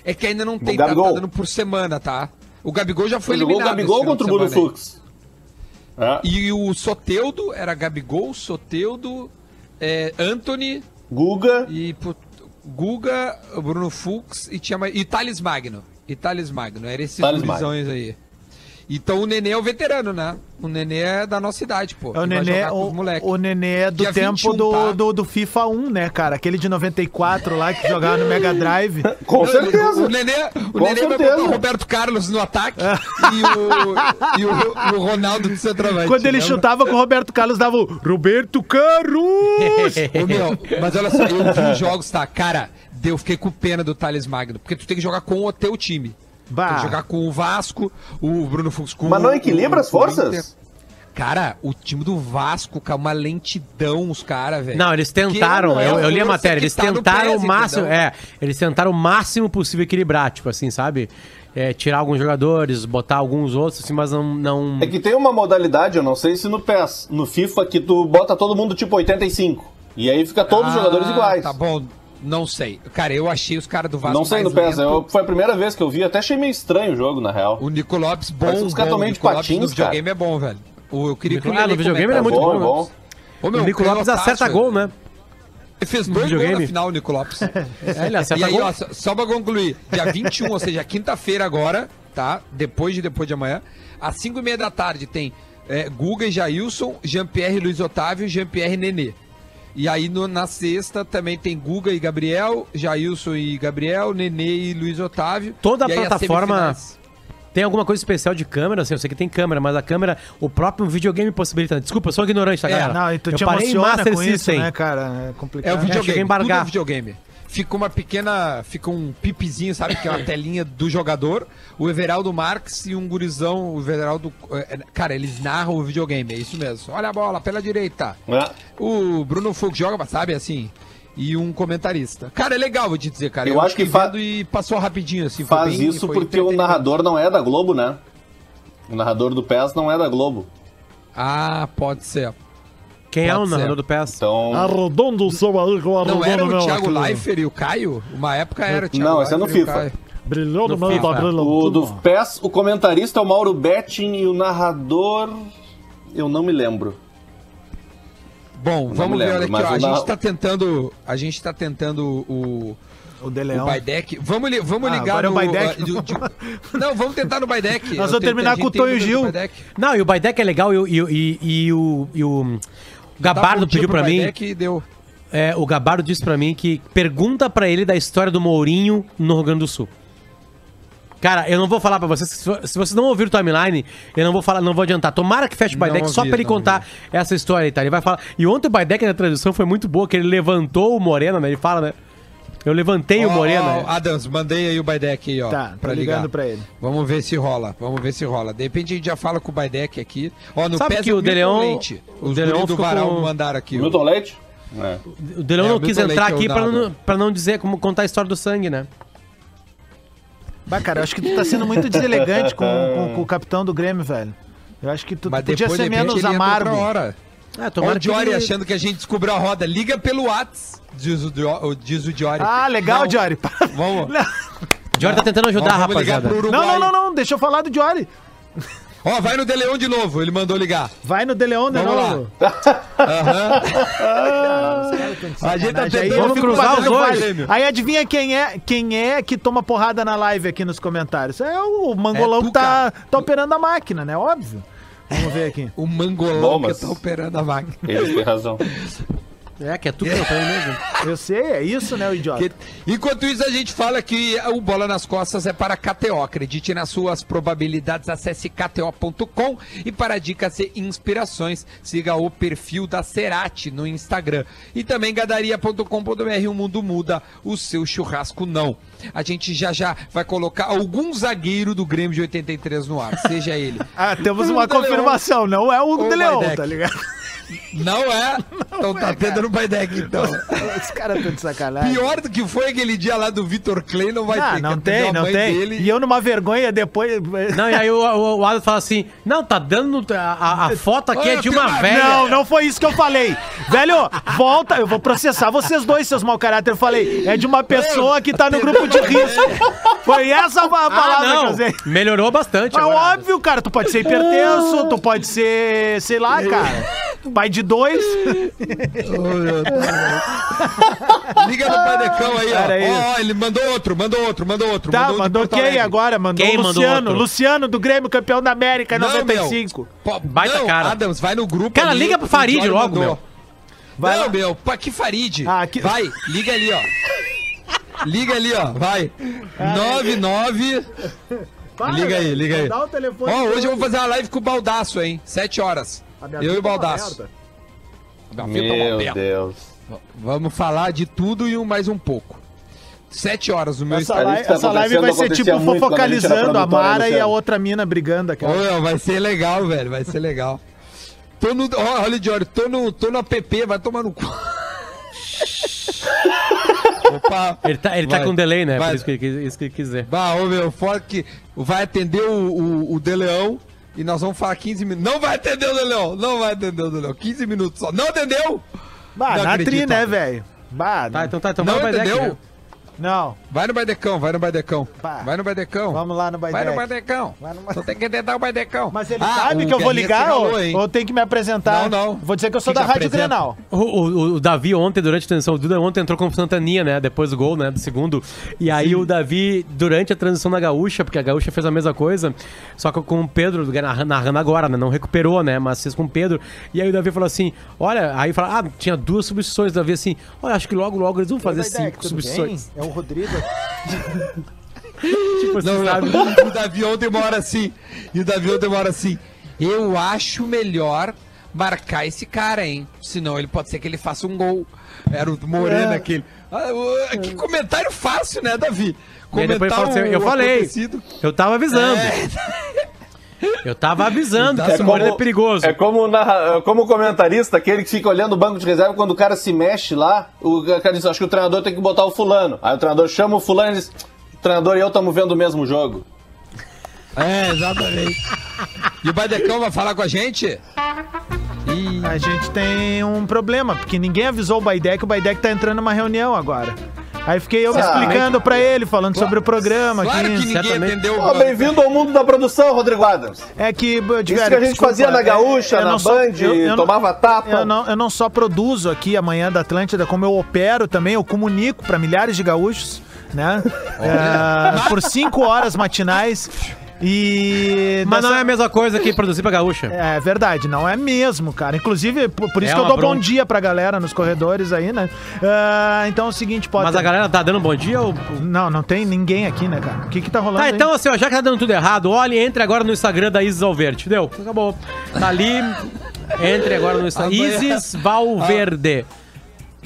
S2: É que ainda não tem, tá,
S6: Gabigol.
S2: tá dando por semana, tá? O Gabigol já foi
S6: o
S2: eliminado.
S6: Gabigol
S2: esse final
S6: contra o Bruno. Fux. É.
S2: E o Soteudo era Gabigol, Soteudo, eh, Anthony,
S6: Guga.
S2: e Guga, Bruno Fux e tinha mais. E Thales Magno. E Thales Magno. Eram esses
S6: Thales
S2: gurizões aí. Então o Nenê é o veterano, né? O Nenê é da nossa idade, pô.
S5: É o
S2: vai
S5: Nenê,
S2: os
S5: o, o Nenê é do
S2: Dia
S5: tempo
S2: 21,
S5: do,
S2: tá?
S5: do, do FIFA 1, né, cara? Aquele de 94 lá que jogava no Mega Drive.
S6: Com certeza.
S2: O Nenê, o
S6: Com
S2: Nenê vai
S6: certeza.
S2: botar o Roberto Carlos no ataque e, o, e, o, e o Ronaldo centroavante.
S5: Quando ele
S2: lembra?
S5: chutava com o Roberto Carlos, dava o Roberto Carlos!
S2: Ô, meu, mas olha só, eu vi os jogos, tá? Cara, eu fiquei com pena do Thales Magno, porque tu tem que jogar com o teu time. Tem
S5: Bah.
S2: que jogar com o Vasco, o Bruno Fux com
S6: Mas não equilibra as
S2: o Inter.
S6: forças?
S2: Cara, o time do Vasco, cara, uma lentidão, os caras, velho.
S4: Não, eles tentaram,
S2: não é
S4: eu, eu li a matéria, eles
S2: tá
S4: tentaram o máximo,
S2: entendeu?
S4: é, eles tentaram o máximo possível equilibrar, tipo assim, sabe? É, tirar alguns jogadores, botar alguns outros, assim, mas não... não...
S6: É que tem uma modalidade, eu não sei se no PES, no FIFA, que tu bota todo mundo tipo 85. E aí fica todos os
S2: Ah,
S6: jogadores iguais.
S2: Tá bom, não sei. Cara, eu achei os caras do Vasco
S6: não sei no
S2: mais
S6: PES, eu- foi a primeira vez que eu vi, até achei meio estranho o jogo, na real.
S2: O Nico Lopes, bom,
S6: Parece uns caras
S2: bom.
S6: tão meio
S2: O
S6: de patins,
S2: no videogame é bom, velho. O- Eu queria que o
S4: Ah, no
S2: Lelê
S4: videogame é muito
S6: bom,
S4: bom,
S6: é bom.
S2: Ô, meu,
S4: o Nico Lopes acerta gol, né?
S2: Ele fez dois gols
S4: videogame.
S2: na final, o Nico Lopes.
S4: É, ele acerta
S2: E aí,
S4: gol.
S2: ó, só, pra concluir, dia 21, ou seja, quinta-feira agora, tá? Depois de depois de amanhã, às 5 e meia da tarde tem é, Guga e Jailson, Jean-Pierre e Luiz Otávio e Jean-Pierre e Nenê. E aí no- na sexta também tem Guga e Gabriel, Jailson e Gabriel, Nenê e Luiz Otávio.
S4: Toda a plataforma- Tem alguma coisa especial de câmera? Assim, eu sei que tem câmera, mas a câmera, o próprio videogame possibilita. Desculpa, eu sou ignorante, tá,
S2: É,
S4: galera?
S5: Não, e tu
S4: eu
S5: te
S4: parei em Master
S5: com isso,
S4: System.
S5: né, cara? É complicado.
S2: É o videogame, é videogame. Fica uma pequena. Fica um pipizinho, sabe? Que é uma telinha do jogador. O Everaldo Marques e um gurizão. O Everaldo. é, Cara, eles narram o videogame, é isso mesmo. Olha a bola, pela direita.
S6: É.
S2: O Bruno Fux joga, sabe, assim. E um comentarista. Cara, é legal, vou te dizer, cara.
S6: Eu acho que fa-
S2: vendo E passou rapidinho, assim.
S6: Faz
S2: bem-
S6: isso porque o narrador não é da Globo, né? O narrador do PES não é da Globo.
S2: Ah, pode ser.
S4: Quem é o
S2: Pode
S4: narrador do PES?
S6: Então.
S5: Arredondo o seu aí com
S2: Não era o Thiago
S5: aqui.
S2: Leifert e o Caio? Uma época era o Thiago
S6: Não, esse é no FIFA.
S5: Brilhou no,
S4: No
S5: meio da brilha.
S6: O do PES, o comentarista é o Mauro Betting e o narrador. Eu não me lembro.
S2: Bom,
S6: Não
S2: vamos ver,
S6: lembro,
S2: olha aqui, ó. A
S6: na-
S2: gente tá tentando. A gente tá tentando o.
S5: O De
S2: O
S5: Leão.
S2: Baidec. Vamos, li- vamos
S5: Ah,
S2: ligar
S5: é o
S2: no.
S5: Baidec.
S2: ah, de- não, vamos tentar no Baidec.
S5: Nós vamos terminar com o Tonho Gil.
S4: Não, e o Baidec é legal e, o- e, e, e o, e o Gabardo
S2: dia
S4: pediu
S2: pro
S4: pra mim.
S2: Baidec e deu.
S4: É, o Gabardo disse pra mim que pergunta pra ele da história do Mourinho no Rio Grande do Sul. Cara, eu não vou falar pra vocês. Se vocês não ouviram o timeline, eu não vou falar, não vou adiantar. Tomara que feche o Baidec só
S2: ouvi,
S4: pra ele contar essa história aí, tá? Ele vai falar. E ontem o Baidec na transição foi muito boa, que ele levantou o Morena, né? Ele fala, né? Eu levantei o
S2: Ó,
S4: Morena. né?
S2: Adams, mandei aí o Baidec aí, ó.
S5: Tá,
S2: pra
S5: ligando
S2: ligar.
S5: pra ele.
S2: Vamos ver se rola. Vamos ver se rola. De repente a gente já fala com o Baidec aqui. Ó, no
S4: Sabe
S2: PES
S4: que o Deleon-
S2: Leite.
S4: o
S2: Os
S4: Deleon
S2: do
S4: ficou
S2: Varal
S4: com-
S2: mandaram aqui.
S6: Milton Leite? É.
S4: O Delão
S2: É,
S4: não
S2: o
S4: quis entrar
S2: Leite é o
S4: aqui pra não, pra não dizer como contar a história do sangue, né?
S5: Bah, cara, eu acho que tu tá sendo muito deselegante com, com- com o capitão do Grêmio, velho. Eu acho que tu
S2: Mas
S5: podia
S2: depois,
S5: ser menos
S2: ele entra outra
S5: amargo.
S2: hora.
S4: Ah, tomara
S2: o Diori
S4: ele-
S2: achando que a gente descobriu a roda. Liga pelo Whats, diz o, Dio- diz o Diori.
S5: Ah, legal,
S2: Não,
S5: Diori.
S2: Vamos.
S4: Diori tá tentando ajudar,
S2: Ó,
S4: rapaziada.
S5: Não, não, não, não, deixa eu falar do Diori.
S2: Ó, vai no Deleon de novo, ele mandou ligar.
S5: Vai no De Leon de
S2: Vamos
S5: novo.
S2: Aham. A gente tá tentando
S4: Vamos cruzar os
S2: dois.
S5: Aí adivinha quem é, quem é que toma porrada na live aqui nos comentários? É o mangolão
S2: É tu,
S5: que tá, tá operando a máquina, né? Óbvio. Vamos ver aqui.
S2: O mangolão
S6: Bom,
S2: que tá operando a máquina.
S6: Ele tem razão.
S4: É, que é tu que eu tenho mesmo.
S5: Eu sei, é isso, né, o idiota?
S2: Que- Enquanto isso, a gente fala que o Bola nas Costas é para KTO. Acredite nas suas probabilidades. Acesse kto.com e para dicas e inspirações, siga o perfil da Cerati no Instagram. E também gadaria.com.br. O mundo muda, o seu churrasco não. A gente já já vai colocar algum zagueiro do Grêmio de 83 no ar, seja ele.
S5: Ah, temos uma
S2: O De Leon.
S5: confirmação, não é o
S2: Ou
S5: De Leon,
S2: Baidec.
S5: tá ligado?
S2: Não é? então tá tendo no Baidec, então.
S5: Os caras estão de sacanagem.
S2: Pior do que foi aquele dia lá do Vitor Clay, não vai
S5: Ah,
S2: ter.
S5: não
S2: que atender
S5: tem, não tem.
S2: dele.
S5: E eu numa vergonha depois.
S4: Não, e aí o, o, o Adams fala assim: Não, tá dando. A, a- a foto aqui é
S2: Olha,
S4: de
S2: tem
S4: uma velha.
S5: Não, não foi isso que eu falei. Velho, volta, eu vou processar vocês dois, seus mau caráter. Eu falei, é de uma pessoa que tá no grupo de risco. Foi essa a palavra
S4: Ah,
S5: que eu
S4: não.
S5: usei.
S4: Melhorou bastante.
S5: É óbvio, cara, tu pode ser hipertenso, tu pode ser, sei lá, cara. Pai de dois.
S2: Liga no Padecão aí, ó.
S5: Cara, é
S2: Ó, ó, ele mandou outro, mandou outro, mandou outro.
S5: Tá, mandou
S2: Porto
S5: quem
S2: Alegre.
S5: agora? Mandou
S4: Quem
S5: o
S4: mandou
S5: Luciano.
S4: outro?
S5: Luciano do Grêmio, campeão da América em
S2: Não,
S5: 95.
S2: meu.
S4: Baita
S2: não,
S4: cara.
S2: Adams, vai no grupo.
S4: Cara,
S2: ali,
S4: liga pro Farid logo,
S2: mandou.
S4: meu.
S5: Vai
S2: não,
S5: lá.
S2: meu, pra que Farid?
S5: Ah, que-
S2: Vai, liga ali, ó. Liga ali, ó, vai. 99.
S5: Para,
S2: liga aí, liga aí. Ó, hoje eu vou fazer uma live com o Baldaço, hein? 7 horas.
S5: A minha
S2: Eu e o
S5: tá uma
S2: Baldaço.
S5: merda.
S2: Minha filha tá uma
S6: Meu. Deus.
S2: Vamos falar de tudo e um- mais um pouco. Sete horas o meu
S5: Essa, live,
S6: tá
S5: essa live vai ser tipo fofocalizando a
S6: produtora,
S5: Mara e a outra mina brigando aqui.
S2: Meu, vai ser legal, velho. Vai ser legal. Tô no. Olha, Diori, tô no, tô no app, vai tomar no cu. Opa.
S4: Ele tá, ele tá com delay, né?
S2: vai.
S4: Por isso que, isso que ele quis dizer.
S2: Bah, ô meu, fora que vai atender o, o, o De Leão e nós vamos falar 15 minutos. Não vai atender o Leão, não vai atender o Leão. 15 minutos só. Não atendeu?
S5: Bah,
S2: Não
S5: na tri,
S2: acredito,
S5: né,
S2: Adams.
S5: velho? Bah,
S4: Tá, então tá, então
S2: não
S4: vai
S2: entendeu?
S4: né?
S5: Não.
S2: Vai no Baidecão, vai no Baidecão. Vai no Baidecão.
S5: Vamos lá no
S2: Vai
S5: Baidec.
S2: no Baidecão.
S5: Vai no
S2: Só tem que tentar o Baidecão.
S5: Mas ele
S2: Ah,
S5: sabe que eu vou ligar ou, ou tem que me apresentar?
S2: Não, não.
S5: Vou dizer que eu sou
S2: Que
S5: da
S2: que
S5: Rádio
S2: apresenta?
S5: Grenal.
S4: O, o- o Davi ontem, durante a transição, o Duda ontem entrou com o Santaninha, né? Depois do gol, né? Do segundo. E aí o Davi, durante a transição na Gaúcha, porque a Gaúcha fez a mesma coisa, só que com o Pedro, narra- narrando agora, né? Não recuperou, né? Mas fez com o Pedro. E aí o Davi falou assim: olha, aí fala, ah, tinha duas substituições. O Davi assim, olha, acho que logo, logo eles vão fazer cinco substituições.
S5: É o Rodrigo.
S4: Tipo,
S2: Não,
S4: sabe?
S2: o Davi hora assim. E o Davi hora assim. Eu acho melhor marcar esse cara, hein? Senão ele pode ser que ele faça um gol. Era o Moreno aquele. Ah, o- que comentário fácil, né, Davi?
S4: Fala assim, eu falei,
S2: acontecido.
S4: eu tava avisando. Eu tava avisando que esse Moreno é perigoso.
S6: É como, o narra- como comentarista, aquele que fica olhando o banco de reserva, quando o cara se mexe lá, o cara diz, acho que o treinador tem que botar o fulano. Aí o treinador chama o fulano e diz, o treinador e eu estamos vendo o mesmo jogo.
S2: É, exatamente. E o Badecão vai falar com a gente? Ih,
S5: A gente tem um problema, porque ninguém avisou o Baidec, o Baidec tá entrando numa reunião agora. Aí fiquei eu me explicando pra ele, falando sobre o programa
S2: claro que ninguém
S4: certamente.
S2: entendeu.
S6: Ó, Bem-vindo ao mundo da produção, Rodrigo Adams.
S5: É que, de
S6: Isso que a gente fazia na Gaúcha,
S5: eu
S6: na Band,
S5: eu- eu
S6: tomava tapa.
S5: Eu não, eu não só produzo aqui amanhã da Atlântida, como eu opero também, eu comunico pra milhares de gaúchos, né? É, por cinco horas matinais. E.
S4: Mas não
S5: dessa-
S4: é a mesma coisa que produzir pra gaúcha.
S5: É verdade, não é mesmo, cara. Inclusive, por, por isso
S4: É
S5: que eu dou
S4: bronca.
S5: bom dia pra galera nos corredores aí, né? Ah, então é o seguinte, pode.
S4: Mas a galera tá dando bom dia ou.
S5: Não, não tem ninguém aqui, né, cara? O que que tá rolando
S4: Tá,
S5: aí?
S4: então assim, ó, já que tá dando tudo errado, olhe, entre agora no Instagram da Isis Valverde, entendeu? Acabou. Tá ali, entre agora no Instagram.
S2: Amanhã-
S4: Isis Valverde.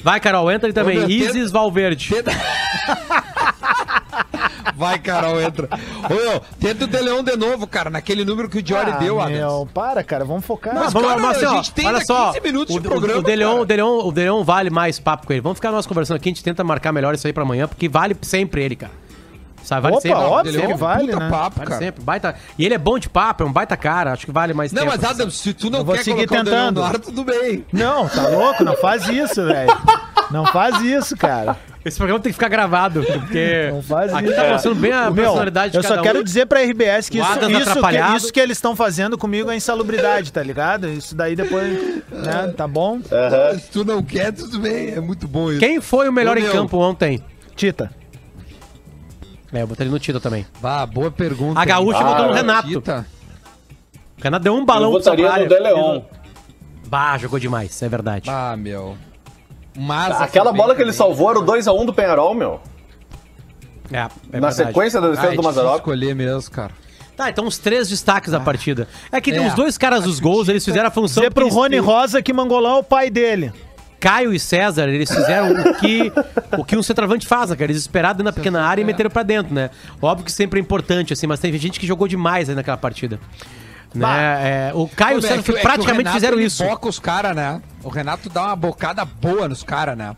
S4: Vai, Carol, entra aí também. Isis Valverde.
S2: Vai, Carol, entra. Ô, tenta o De Leon de novo, cara, naquele número que o Jory
S5: Ah,
S2: deu, Adams.
S5: meu, para, cara, vamos focar.
S4: Não,
S2: Mas,
S4: vamos,
S2: cara,
S4: mas, assim,
S2: a
S4: ó,
S2: gente tem
S4: olha só,
S2: 15 minutos
S4: o,
S2: de
S4: o-
S2: programa,
S4: o, Deleon,
S2: cara.
S4: o, Deleon, o Deleon vale mais papo com ele. Vamos ficar nós conversando aqui, a gente tenta marcar melhor isso aí pra amanhã, porque vale sempre ele, cara. Sabe, vale
S5: Opa,
S4: sempre.
S5: óbvio
S2: Deleon um
S5: vale,
S2: puta
S5: né?
S2: papo,
S4: Vale
S2: cara.
S4: sempre. Baita... E ele é bom de papo, é um baita cara. Acho que vale mais
S2: Não,
S4: tempo.
S2: mas Adams, se tu não
S5: Eu vou
S2: quer
S5: seguir
S2: o De Leon
S5: tentando.
S2: no ar, tudo bem.
S5: Não, tá louco? Não faz isso, velho. Não faz isso, cara.
S4: Esse programa tem que ficar gravado, porque
S5: Não faz
S4: aqui
S5: isso.
S4: tá mostrando bem a
S5: Meu,
S4: personalidade de
S5: eu
S4: cada
S5: só
S4: um.
S5: quero dizer pra RBS que isso, isso, que,
S4: atrapalhado.
S5: isso que eles estão fazendo comigo é insalubridade, tá ligado? Isso daí depois, né? Tá bom?
S2: Se tu não quer, tudo bem. É muito bom isso.
S4: Quem foi o melhor
S2: Ô,
S4: em
S2: meu.
S4: campo ontem?
S5: Tita.
S4: É, eu botei ele no Tito também.
S2: Ah, boa pergunta.
S4: A Gaúcha botou no
S2: Ah,
S4: Renato.
S2: Tita.
S4: O Renato deu um
S6: Eu
S4: balão Sampaio.
S6: no De Leon.
S4: Bah, jogou demais, é verdade.
S2: Ah, meu. Mas
S6: Aquela
S2: também
S6: bola que ele
S2: também.
S6: salvou era o 2x1 do Penharol, meu.
S4: É, é
S6: Na
S4: verdade.
S6: sequência da
S2: Ah,
S6: defesa
S2: é
S6: do
S2: difícil
S6: Mazarop.
S2: escolher mesmo, cara.
S4: Tá, então os três destaques da partida. É que
S2: É.
S4: os dois caras dos gols, eles fizeram a função...
S5: Dizer pro
S4: eles-
S5: Rony Rosa que Mangolão é o pai dele.
S4: Caio e César, eles fizeram o que, o que um centroavante faz, né, cara? Eles esperaram dentro da pequena área e meteram pra dentro, né? Óbvio que sempre é importante, assim, mas tem gente que jogou demais aí naquela partida. Né? É, o Caio e o César
S2: é que- é
S4: praticamente
S2: Renato,
S4: fizeram isso.
S2: boca os caras, né? O Renato dá uma bocada boa nos caras, né?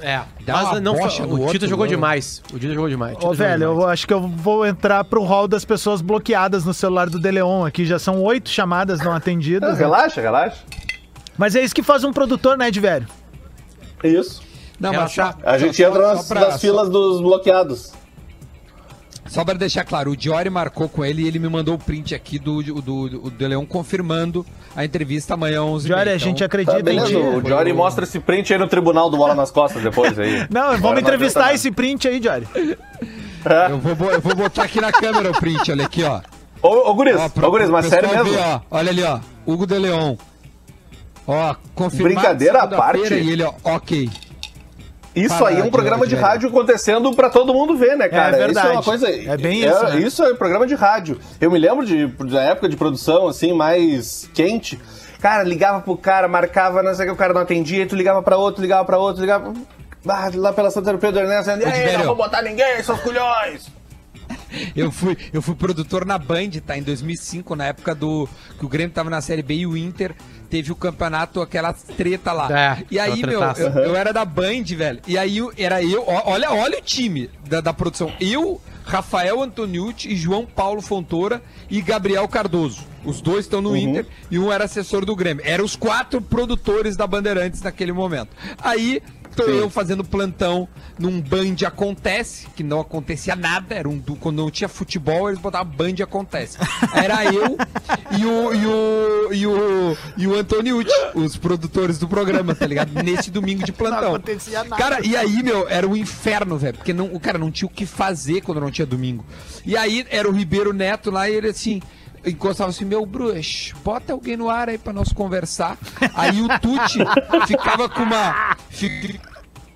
S4: É,
S2: Dá uma
S4: mas não foi, o Tito jogou
S2: né?
S4: demais. O Tito jogou demais. o Tito
S5: Ô,
S4: jogou
S5: velho,
S4: demais.
S5: eu acho que eu vou entrar pro hall das pessoas bloqueadas no celular do Deleon aqui. Já são oito chamadas não atendidas. né?
S6: Relaxa, relaxa.
S5: Mas é isso que faz um produtor, né, de velho?
S6: Isso.
S2: Não,
S4: Relaxa.
S6: A gente
S2: só-
S6: entra
S2: só
S6: nas,
S2: pra-
S6: nas filas dos bloqueados.
S2: Só pra deixar claro, o Diori marcou com ele e ele me mandou o print aqui do, do, do, do De Leon confirmando a entrevista amanhã 11
S5: Diori, a gente acredita
S6: Tá,
S5: em ti.
S6: o Jory mostra esse print aí no tribunal do Bola nas Costas depois aí.
S5: Não,
S6: Agora
S5: vamos entrevistar esse print aí, Diori.
S2: Eu vou, eu vou botar aqui na câmera o print, olha aqui, ó.
S6: Ô, ô Guris,
S2: Ó, pro-
S6: ô Guris, mas sério mesmo?
S2: ver, ó. Olha ali, ó. Hugo de Leon. Ó, confirmado.
S6: Brincadeira à parte.
S2: E ele, ó, ok.
S6: Isso aí é um programa de rádio acontecendo pra todo mundo ver, né, cara?
S5: verdade.
S6: Isso é uma coisa.
S5: É bem isso, né?
S6: Isso é programa de rádio. Eu me lembro de, da época de produção, assim, mais quente. Cara, ligava pro cara, marcava, não sei o que, o cara não atendia, e tu ligava pra outro, ligava pra outro, ligava. Ah, lá pela Santa Pedro Ernesto, e aí, não vou botar ninguém, seus culhões!
S2: Eu fui, eu fui produtor na Band, tá? Em 2005, na época do que o Grêmio tava na Série B e o Inter teve o campeonato, aquela treta lá.
S4: É,
S2: e aí, meu, eu, eu era da Band, velho. E aí era eu, olha, olha o time da, da produção. Eu, Rafael Antoniucci e João Paulo Fontoura e Gabriel Cardoso. Os dois estão no Inter e um era assessor do Grêmio. Eram os quatro produtores da Bandeirantes naquele momento. Aí tô eu fazendo plantão num Band Acontece, que não acontecia nada, era um do- quando não tinha futebol, eles botavam Band Acontece. Era eu e o e o e o, e o Antoniucci, os produtores do programa, tá ligado? Nesse domingo de plantão.
S5: Não acontecia nada.
S2: Cara, e aí, meu, era um inferno, velho, porque não, o cara não tinha o que fazer quando não tinha domingo. E aí era o Ribeiro Neto lá e ele assim, encostava assim, meu bruxo, bota alguém no ar aí pra nós conversar. Aí o Tuti ficava com uma. fi-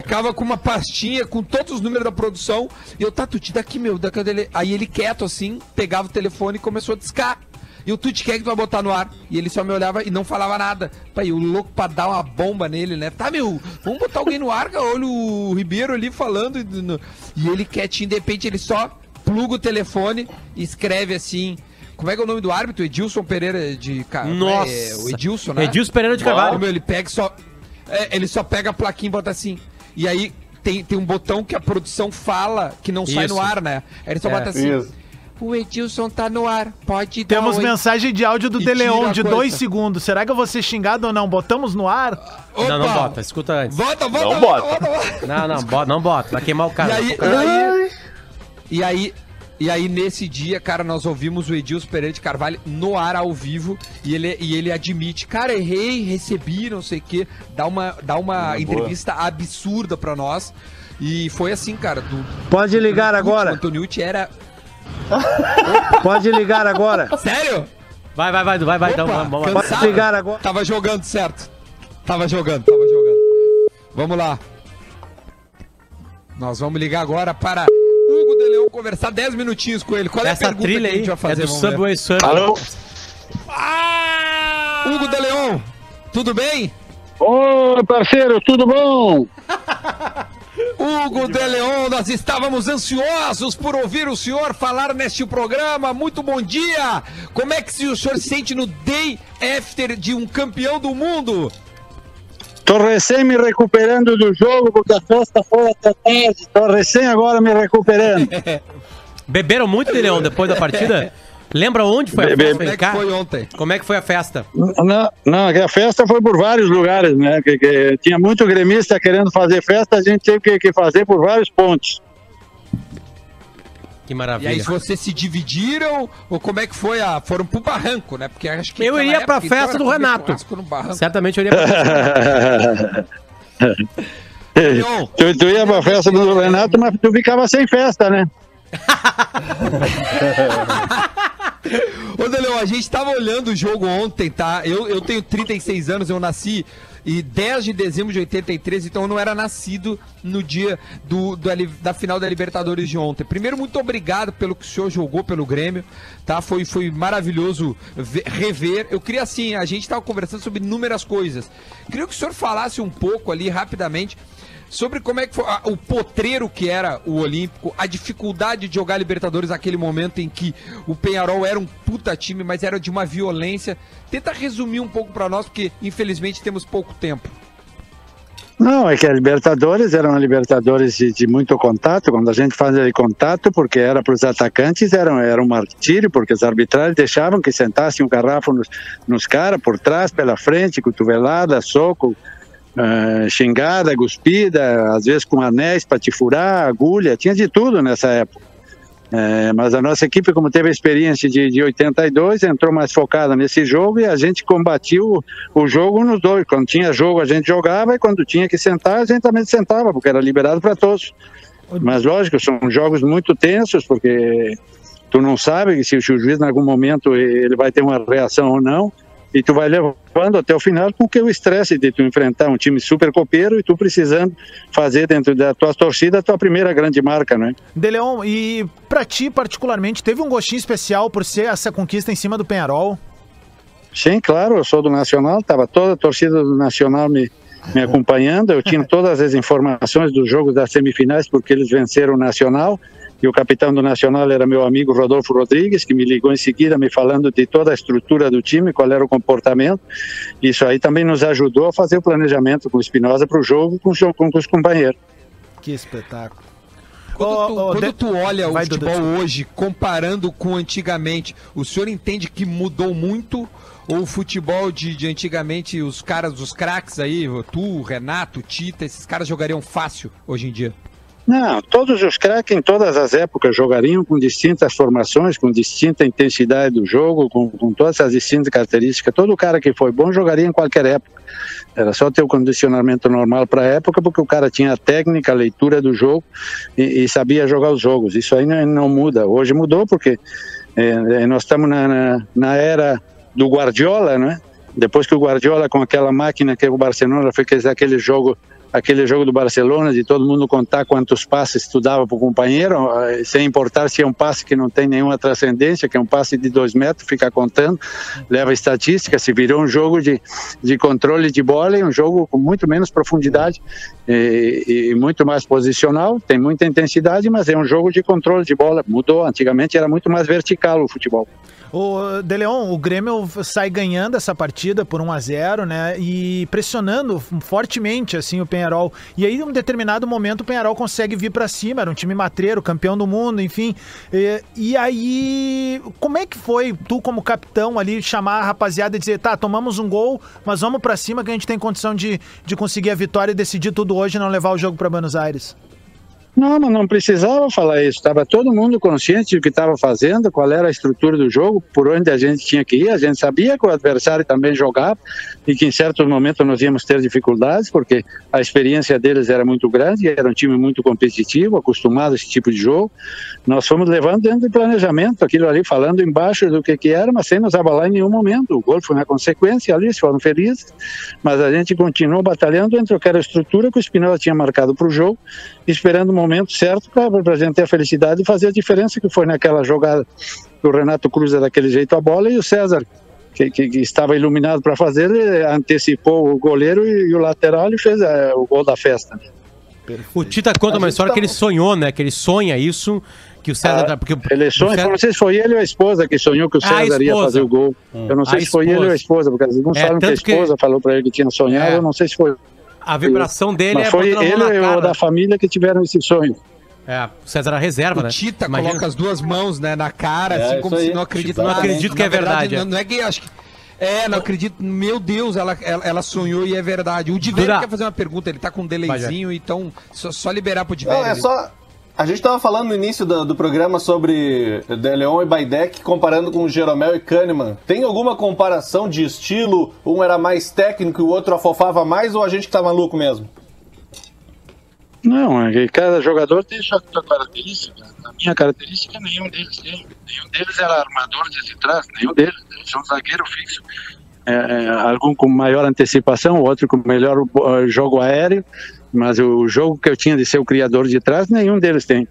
S2: Ficava com uma pastinha com todos os números da produção. E eu, tá, Tuti, daqui, meu, daqui dele. Aí ele quieto assim, pegava o telefone e começou a discar. E o Tuti, quem é que tu vai botar no ar? E ele só me olhava e não falava nada. Pai, o louco pra dar uma bomba nele, né? Tá, meu, vamos botar alguém no ar. Olha o Ribeiro ali falando. E ele quietinho, de repente, ele só pluga o telefone e escreve assim. Como é que é o nome do árbitro? Edilson Pereira de Ca-
S4: Nossa.
S2: É, o Edilson, né?
S4: Edilson Pereira de Carvalho.
S2: Meu, ele pega e só. é, ele só pega a plaquinha e bota assim. E aí tem, tem um botão que a produção fala que não sai
S4: Isso.
S2: no ar, né? Aí ele só
S4: É.
S2: bota assim.
S6: Isso.
S2: O Edilson tá no ar, pode dar
S5: Temos
S2: oi."
S5: mensagem de áudio do
S2: E
S5: De
S2: coisa.
S5: dois segundos. Será que eu vou ser xingado ou não? Botamos no ar?
S2: Opa!
S4: Não, não bota, escuta antes.
S2: Bota, bota,
S6: Não
S2: bota,
S6: bota.
S2: bota, bota.
S4: Não, não, bota, não bota, vai queimar o cara.
S2: E aí, e aí, e aí, e aí, nesse dia, cara, nós ouvimos o Edilson Pereira de Carvalho no ar ao vivo e ele, e ele admite, cara, errei, recebi, não sei o quê, dá uma, dá uma
S6: boa.
S2: entrevista absurda pra nós. E foi assim, cara. Do,
S9: Pode ligar
S2: O
S9: agora.
S2: Antoniucci era.
S9: Pode ligar agora.
S2: Sério?
S4: Vai, vai, vai, vai, vai, então, vamos, vamos.
S9: Pode ligar agora.
S2: Tava jogando, certo? Tava jogando, tava jogando. Vamos lá. Nós vamos ligar agora para conversar 10 minutinhos com ele. Qual é a
S4: Essa
S2: pergunta
S4: trilha
S2: que a
S4: aí
S2: gente vai
S4: é
S2: fazer?
S4: do
S2: Vamos ver.
S4: Subway Surf.
S9: Alô?
S2: Hugo de Leão, tudo bem?
S9: Ô, parceiro, tudo bom?
S2: Hugo de Leon, nós estávamos ansiosos por ouvir o senhor falar neste programa. Muito bom dia! Como é que se o senhor se sente no day after de um campeão do mundo?
S9: Tô recém me recuperando do jogo porque a festa foi até tarde. Tô recém agora me recuperando.
S4: Beberam muito de Leão depois da partida? Lembra onde foi a
S9: Bebe-
S4: festa?
S2: Como é que
S4: cá.
S2: foi ontem?
S4: Como é que foi a festa?
S9: Não, não, que a festa foi por vários lugares, né? Que, que tinha muito gremista querendo fazer festa, a gente teve que, que fazer por vários pontos.
S4: Que
S2: E
S4: maravilha.
S2: aí, se vocês se dividiram, ou como é que foi a. Foram pro barranco, né? Porque acho que.
S4: Eu iria pra
S2: época, então,
S4: festa
S2: era
S4: do Renato. Certamente eu iria pra...
S2: Leon,
S9: Tu, tu ia pra festa do Renato, mas tu ficava sem festa, né?
S2: Ô, Deleu, a gente tava olhando o jogo ontem, tá? Eu, eu tenho 36 anos, eu nasci em 10 de dezembro de 83, então eu não era nascido no dia do, do da final da Libertadores de ontem. Primeiro, muito obrigado pelo que o senhor jogou pelo Grêmio, tá? Foi, foi maravilhoso ver- rever. Eu queria, assim, a gente tava conversando sobre inúmeras coisas. Queria que o senhor falasse um pouco ali, rapidamente, sobre como é que foi ah, o potreiro que era o Olímpico, a dificuldade de jogar Libertadores naquele momento em que o Penharol era um puta time, mas era de uma violência. Tenta resumir um pouco pra nós, porque infelizmente temos pouco tempo.
S9: Não, é que a Libertadores era uma Libertadores de, de muito contato. Quando a gente fazia contato, porque era para os atacantes, era, era um martírio, porque os arbitrais deixavam que sentassem um garrafo nos, nos caras, por trás, pela frente, cotovelada, soco, eh, xingada, cuspida, às vezes com anéis para te furar, agulha, tinha de tudo nessa época. Eh, mas a nossa equipe, como teve a experiência de, de 82, entrou mais focada nesse jogo e a gente combatiu o jogo nos dois. Quando tinha jogo, a gente jogava e quando tinha que sentar, a gente também sentava, porque era liberado para todos. Mas lógico, são jogos muito tensos, porque tu não sabe se o juiz, em algum momento, ele vai ter uma reação ou não. E tu vai levando até o final com que o estresse de tu enfrentar um time super copeiro e tu precisando fazer dentro da tua torcida a tua primeira grande marca, né?
S5: De Leon, e pra ti, particularmente, teve um gostinho especial por ser essa conquista em cima do Penharol?
S9: Sim, claro, eu sou do Nacional, estava toda a torcida do Nacional me, me acompanhando, eu tinha todas as informações dos jogos das semifinais, porque eles venceram o Nacional, e o capitão do Nacional era meu amigo Rodolfo Rodrigues, que me ligou em seguida me falando de toda a estrutura do time, qual era o comportamento, isso aí também nos ajudou a fazer o planejamento com o Espinosa para o jogo com, os- com os companheiros.
S5: Que espetáculo.
S2: Quando, tu,
S5: ô,
S2: quando
S5: de-
S2: tu olha o futebol hoje, comparando com antigamente, o senhor entende que mudou muito? Ou o futebol de, de antigamente, os caras, os craques aí, tu, Renato, Tita, esses caras jogariam fácil hoje em dia?
S9: Não, todos os craques em todas as épocas jogariam com distintas formações, com distinta intensidade do jogo, com, com todas as distintas características. Todo cara que foi bom jogaria em qualquer época. Era só ter o condicionamento normal para a época, porque o cara tinha a técnica, a leitura do jogo e, e sabia jogar os jogos. Isso aí não, não muda. Hoje mudou porque eh, nós estamos na, na, na era do Guardiola, né? Depois que o Guardiola, com aquela máquina que o Barcelona fez aquele jogo aquele jogo do Barcelona, de todo mundo contar quantos passes tu dava para o companheiro, eh, sem importar se é um passe que não tem nenhuma transcendência, que é um passe de dois metros, fica contando, leva estatística, se virou um jogo de, de controle de bola e um jogo com muito menos profundidade e, e muito mais posicional, tem muita intensidade, mas é um jogo de controle de bola, mudou, antigamente era muito mais vertical o futebol.
S5: O De Leon, o Grêmio sai ganhando essa partida por 1 a 0 né? E pressionando fortemente assim o Penharol. E aí, em um determinado momento, o Penharol consegue vir para cima. Era um time matreiro, campeão do mundo, enfim. E, e, aí, como é que foi tu, como capitão, ali, chamar a rapaziada e dizer: tá, tomamos um gol, mas vamos para cima que a gente tem condição de, de conseguir a vitória e decidir tudo hoje e não levar o jogo para Buenos Aires?
S9: Não, mas não precisava falar isso. Estava todo mundo consciente do que estava fazendo, qual era a estrutura do jogo, por onde a gente tinha que ir. A gente sabia que o adversário também jogava e que em certos momentos nós íamos ter dificuldades, porque a experiência deles era muito grande, era um time muito competitivo, acostumado a esse tipo de jogo. Nós fomos levando dentro do planejamento, aquilo ali falando embaixo do que, que era, mas sem nos abalar em nenhum momento. O gol foi uma consequência ali, foram felizes, mas a gente continuou batalhando dentro daquela estrutura que o Spinoza tinha marcado para o jogo, esperando o momento certo para a gente ter a felicidade de fazer a diferença que foi naquela jogada que o Renato cruza daquele jeito a bola e o César, que, que, que estava iluminado para fazer, antecipou o goleiro e, e o lateral e fez é, o gol da festa.
S4: O Tita conta uma história tá... que ele sonhou, né? Que ele sonha isso, que o César. Ah, porque
S9: ele sonha, César... não sei se foi ele ou a esposa que sonhou que o César ia fazer o gol. Hum. Eu não sei se esposa. foi ele ou a esposa, porque alguns é, falam que a esposa que... falou para ele que tinha sonhado, é. eu não sei se foi
S4: a vibração dele
S9: Mas
S4: é
S9: foi ele ou da família que tiveram esse sonho.
S4: É, o César a reserva,
S2: o
S4: né?
S2: Tita Imagina. coloca as duas mãos né, na cara, é, assim como se não acredita
S4: Não acredito que é verdade.
S2: Não, não, é que acho que. É, não acredito. Meu Deus, ela, ela, ela sonhou e é verdade. O Diver quer fazer uma pergunta, ele tá com um delayzinho, então só, só liberar pro Diver.
S6: Não, é só. A gente estava falando no início do, do, programa sobre De Leon e Baidek comparando com Jeromel e Kahneman. Tem alguma comparação de estilo? Um era mais técnico e o outro afofava mais ou a gente que tá maluco mesmo?
S9: Não, é cada jogador tem sua, característica. A minha característica nenhum deles tem. Nenhum deles era armador de trás, nenhum deles. Eles são zagueiro fixo. É, é, algum com maior antecipação, outro com melhor uh, jogo aéreo, mas o jogo que eu tinha de ser o criador de trás, nenhum deles tem.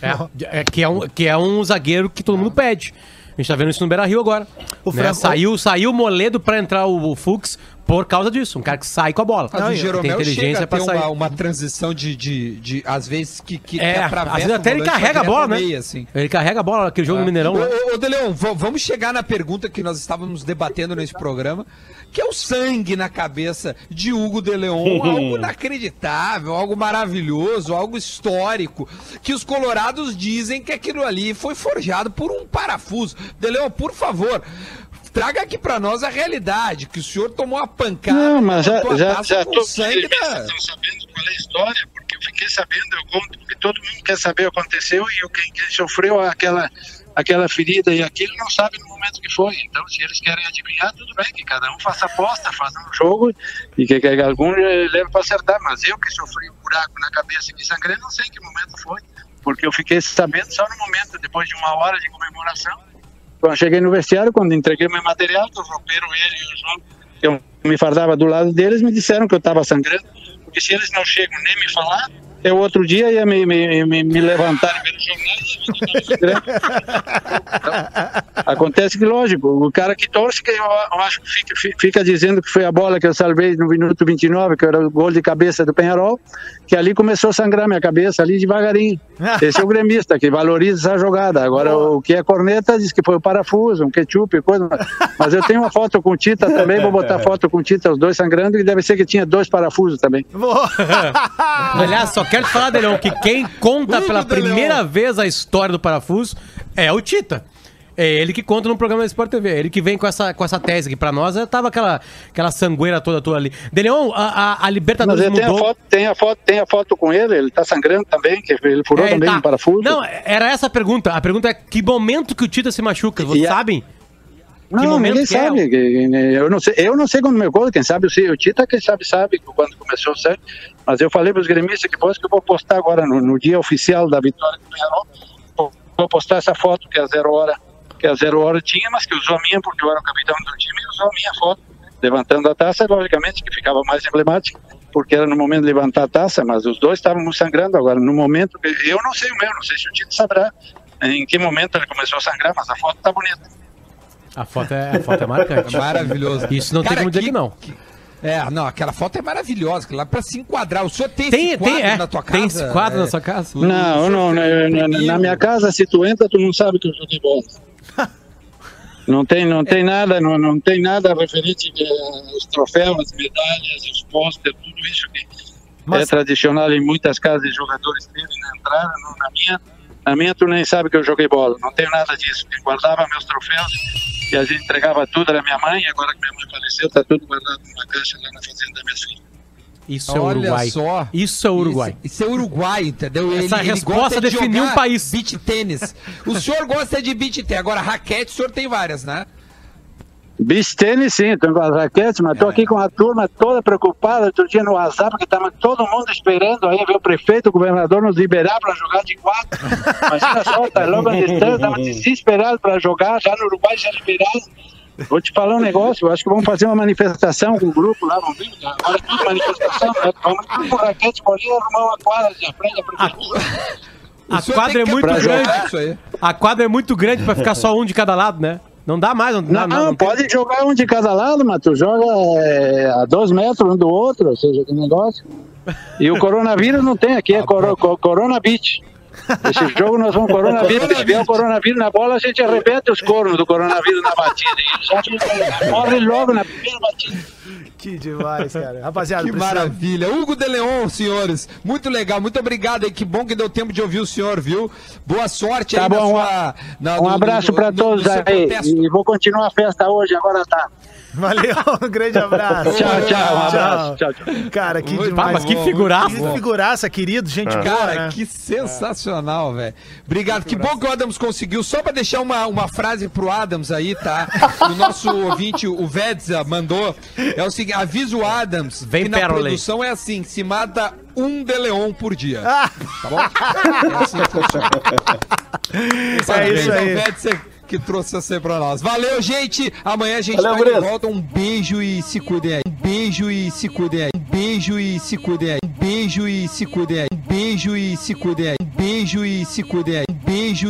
S4: É, é, que, é um, que é um zagueiro que todo mundo pede. A gente tá vendo isso no Beira Rio agora. O né? Saiu, saiu o Moledo para entrar o, o Fux por causa disso. Um cara que sai com a bola.
S2: Mas o Jeromel tem inteligência para sair. Uma, uma transição de, de, de, às vezes, que, que,
S4: é, que às vezes até ele carrega a bola, né? Meia, assim. Ele carrega a bola naquele jogo é. no Mineirão. Ô,
S2: né? ô, Deleon, vamos chegar na pergunta que nós estávamos debatendo nesse programa, que é o sangue na cabeça de Hugo de Leon, algo inacreditável, algo maravilhoso, algo histórico, que os colorados dizem que aquilo ali foi forjado por um parafuso. De Leon, por favor, traga aqui para nós a realidade, que o senhor tomou a pancada.
S9: Não, mas já, já, já tô sangue da... sabendo qual é a história, porque eu fiquei sabendo, eu conto, porque todo mundo quer saber o que aconteceu e eu, quem, quem sofreu aquela aquela ferida e aquilo não sabe no momento que foi. Então, se eles querem adivinhar, tudo bem, que cada um faça aposta, faça um jogo e que, que algum leve para acertar. Mas eu que sofri um buraco na cabeça e me sangrei, não sei que momento foi, porque eu fiquei sabendo só no momento, depois de uma hora de comemoração. Quando cheguei no vestiário, quando entreguei meu material, que romperam ele e o João, eu me fardava do lado deles, me disseram que eu estava sangrando, porque se eles não chegam nem me falar, eu outro dia ia me, me, me, me levantar e ver Acontece que, lógico, o cara que torce, que eu, eu acho que fica, fica, dizendo que foi a bola que eu salvei no minuto 29, que era o gol de cabeça do Penharol, que ali começou a sangrar minha cabeça, ali devagarinho. Esse é o gremista, que valoriza essa jogada. Agora, o que é corneta diz que foi o parafuso, um ketchup, coisa. Mas eu tenho uma foto com o Tita também, vou botar foto com o Tita, os dois sangrando, e deve ser que tinha dois parafusos também.
S4: Aliás, só quero te falar, Delão, que quem conta pela primeira vez a história do parafuso é o Tita. É ele que conta no programa da Sport TV. É ele que vem com essa, com essa tese que pra nós tava aquela, aquela sangueira toda, toda ali. Deleon, a, a, a Libertadores
S9: Mas mudou. Tem a, foto, tem, a foto, tem a foto com ele, ele tá sangrando também, que ele furou é, também tá. um parafuso.
S4: Não, era essa a pergunta. A pergunta é que momento que o Tita se machuca, vocês a...
S9: Não, ninguém é sabe. É? Eu não sei, eu não sei quando meu gol, quem sabe o Tita, quem sabe, sabe quando começou o sangue. Mas eu falei para os gremistas que depois que eu vou postar agora no, no dia oficial da vitória do Penharol, vou postar essa foto que a zero hora, que a zero hora tinha, mas que usou a minha porque eu era o capitão do time e usou a minha foto levantando a taça, logicamente que ficava mais emblemática. porque era no momento de levantar a taça, mas os dois estavam sangrando agora. No momento, eu não sei o meu, não sei se o Tito saberá em que momento ele começou a sangrar, mas a foto tá bonita.
S4: A foto é, a foto é marcante.
S2: É maravilhoso.
S4: Isso não tem
S2: Cara,
S4: como dizer que não.
S2: É, não, aquela foto é maravilhosa, lá pra se enquadrar. O senhor tem,
S4: Tem,
S2: esse quadro
S4: tem, é,
S2: na tua casa?
S4: tem esse quadro
S2: É.
S4: na sua casa?
S9: Não, não, na, na- na minha casa, se tu entra, tu não sabe que eu joguei bola. Não tem, não tem nada, não, não tem nada referente eh, aos troféus, as medalhas, os pôster, tudo isso que
S5: Mas-
S9: é tradicional em muitas casas de jogadores terem na entrada. na minha, na minha tu nem sabe que eu joguei bola. Não tenho nada disso. Eu guardava meus troféus e a gente entregava tudo era minha mãe. Agora que minha mãe faleceu, tá tudo guardado numa caixa lá na fazenda da minha filha.
S4: Isso é
S2: Olha
S4: Uruguai.
S2: só.
S4: Isso é Uruguai.
S2: Isso, isso é Uruguai, entendeu?
S4: Essa resposta
S2: gosta de
S4: definiu um país.
S2: Beach tênis. O senhor gosta de beach tênis. Agora, raquete, o senhor tem várias, né?
S9: Beach tênis, sim, tô com as raquetes, mas tô
S2: É.
S9: aqui com a turma toda preocupada. Outro dia no WhatsApp, porque tava todo mundo esperando aí ver o prefeito, o governador nos liberar para jogar de quatro. Imagina só, tá logo a distância, tava desesperado para jogar, já no Uruguai já liberado. Vou te falar um negócio, eu acho que vamos fazer uma manifestação com o grupo lá, vamos ver? Agora é tudo manifestação, né? Vamos tudo com raquete, bolinha, arrumar uma quadra de frente a prefeitura.
S4: A
S2: O senhor
S4: quadra é
S2: que
S4: muito grande.
S2: jogar Isso aí.
S4: A quadra é muito grande pra ficar só um de cada lado, né? Não dá mais, não,
S9: Não,
S4: não, não tem-
S9: pode jogar um de cada lado, mas tu joga é, a dois metros um do outro, ou seja, que negócio. E o coronavírus não tem aqui, é coro, co- Corona Beach. Esse jogo nós vamos coronavírus. Se vier o coronavírus na bola, a gente arrebenta os cornos do coronavírus na batida. E morre logo na primeira batida.
S5: Que demais, cara. Rapaziada,
S2: Que
S5: precisa-
S2: maravilha. Hugo de Leon, senhores. Muito legal, muito obrigado aí. Que bom que deu tempo de ouvir o senhor, viu? Boa sorte
S9: Tá
S2: aí
S9: bom,
S2: na sua. na-
S9: Um
S2: no-
S9: abraço para todos aí.
S2: protesto.
S9: E vou continuar a festa hoje, agora tá.
S5: Valeu, um grande abraço.
S9: Tchau, tchau, um abraço. Tchau, tchau.
S5: Cara, que
S2: Muito
S5: demais.
S4: mas que figuraça.
S5: Que figuraça, querido, gente boa,
S2: Cara,
S5: né?
S2: que sensacional, velho. Obrigado. Que bom que o Adams conseguiu. Só pra deixar uma, uma frase pro Adams aí, tá? O nosso ouvinte, o Vedza, mandou. É o seguinte: avisa o Adams
S4: Vem
S2: que na
S4: Perley.
S2: produção é assim: se mata um de Leon por dia.
S5: Ah,
S2: Tá bom? É assim que funciona.
S5: é isso aí.
S2: ao Vedza que trouxe você pra nós. Valeu, gente. Amanhã a gente
S6: Valeu,
S2: tá de volta. Um beijo e se cuidem aí. Um beijo e se cuidem aí. Um beijo e se cuidem aí. Um beijo e se cuidem aí. Um beijo e se cuidem aí. Um beijo e se cuidem aí. Um beijo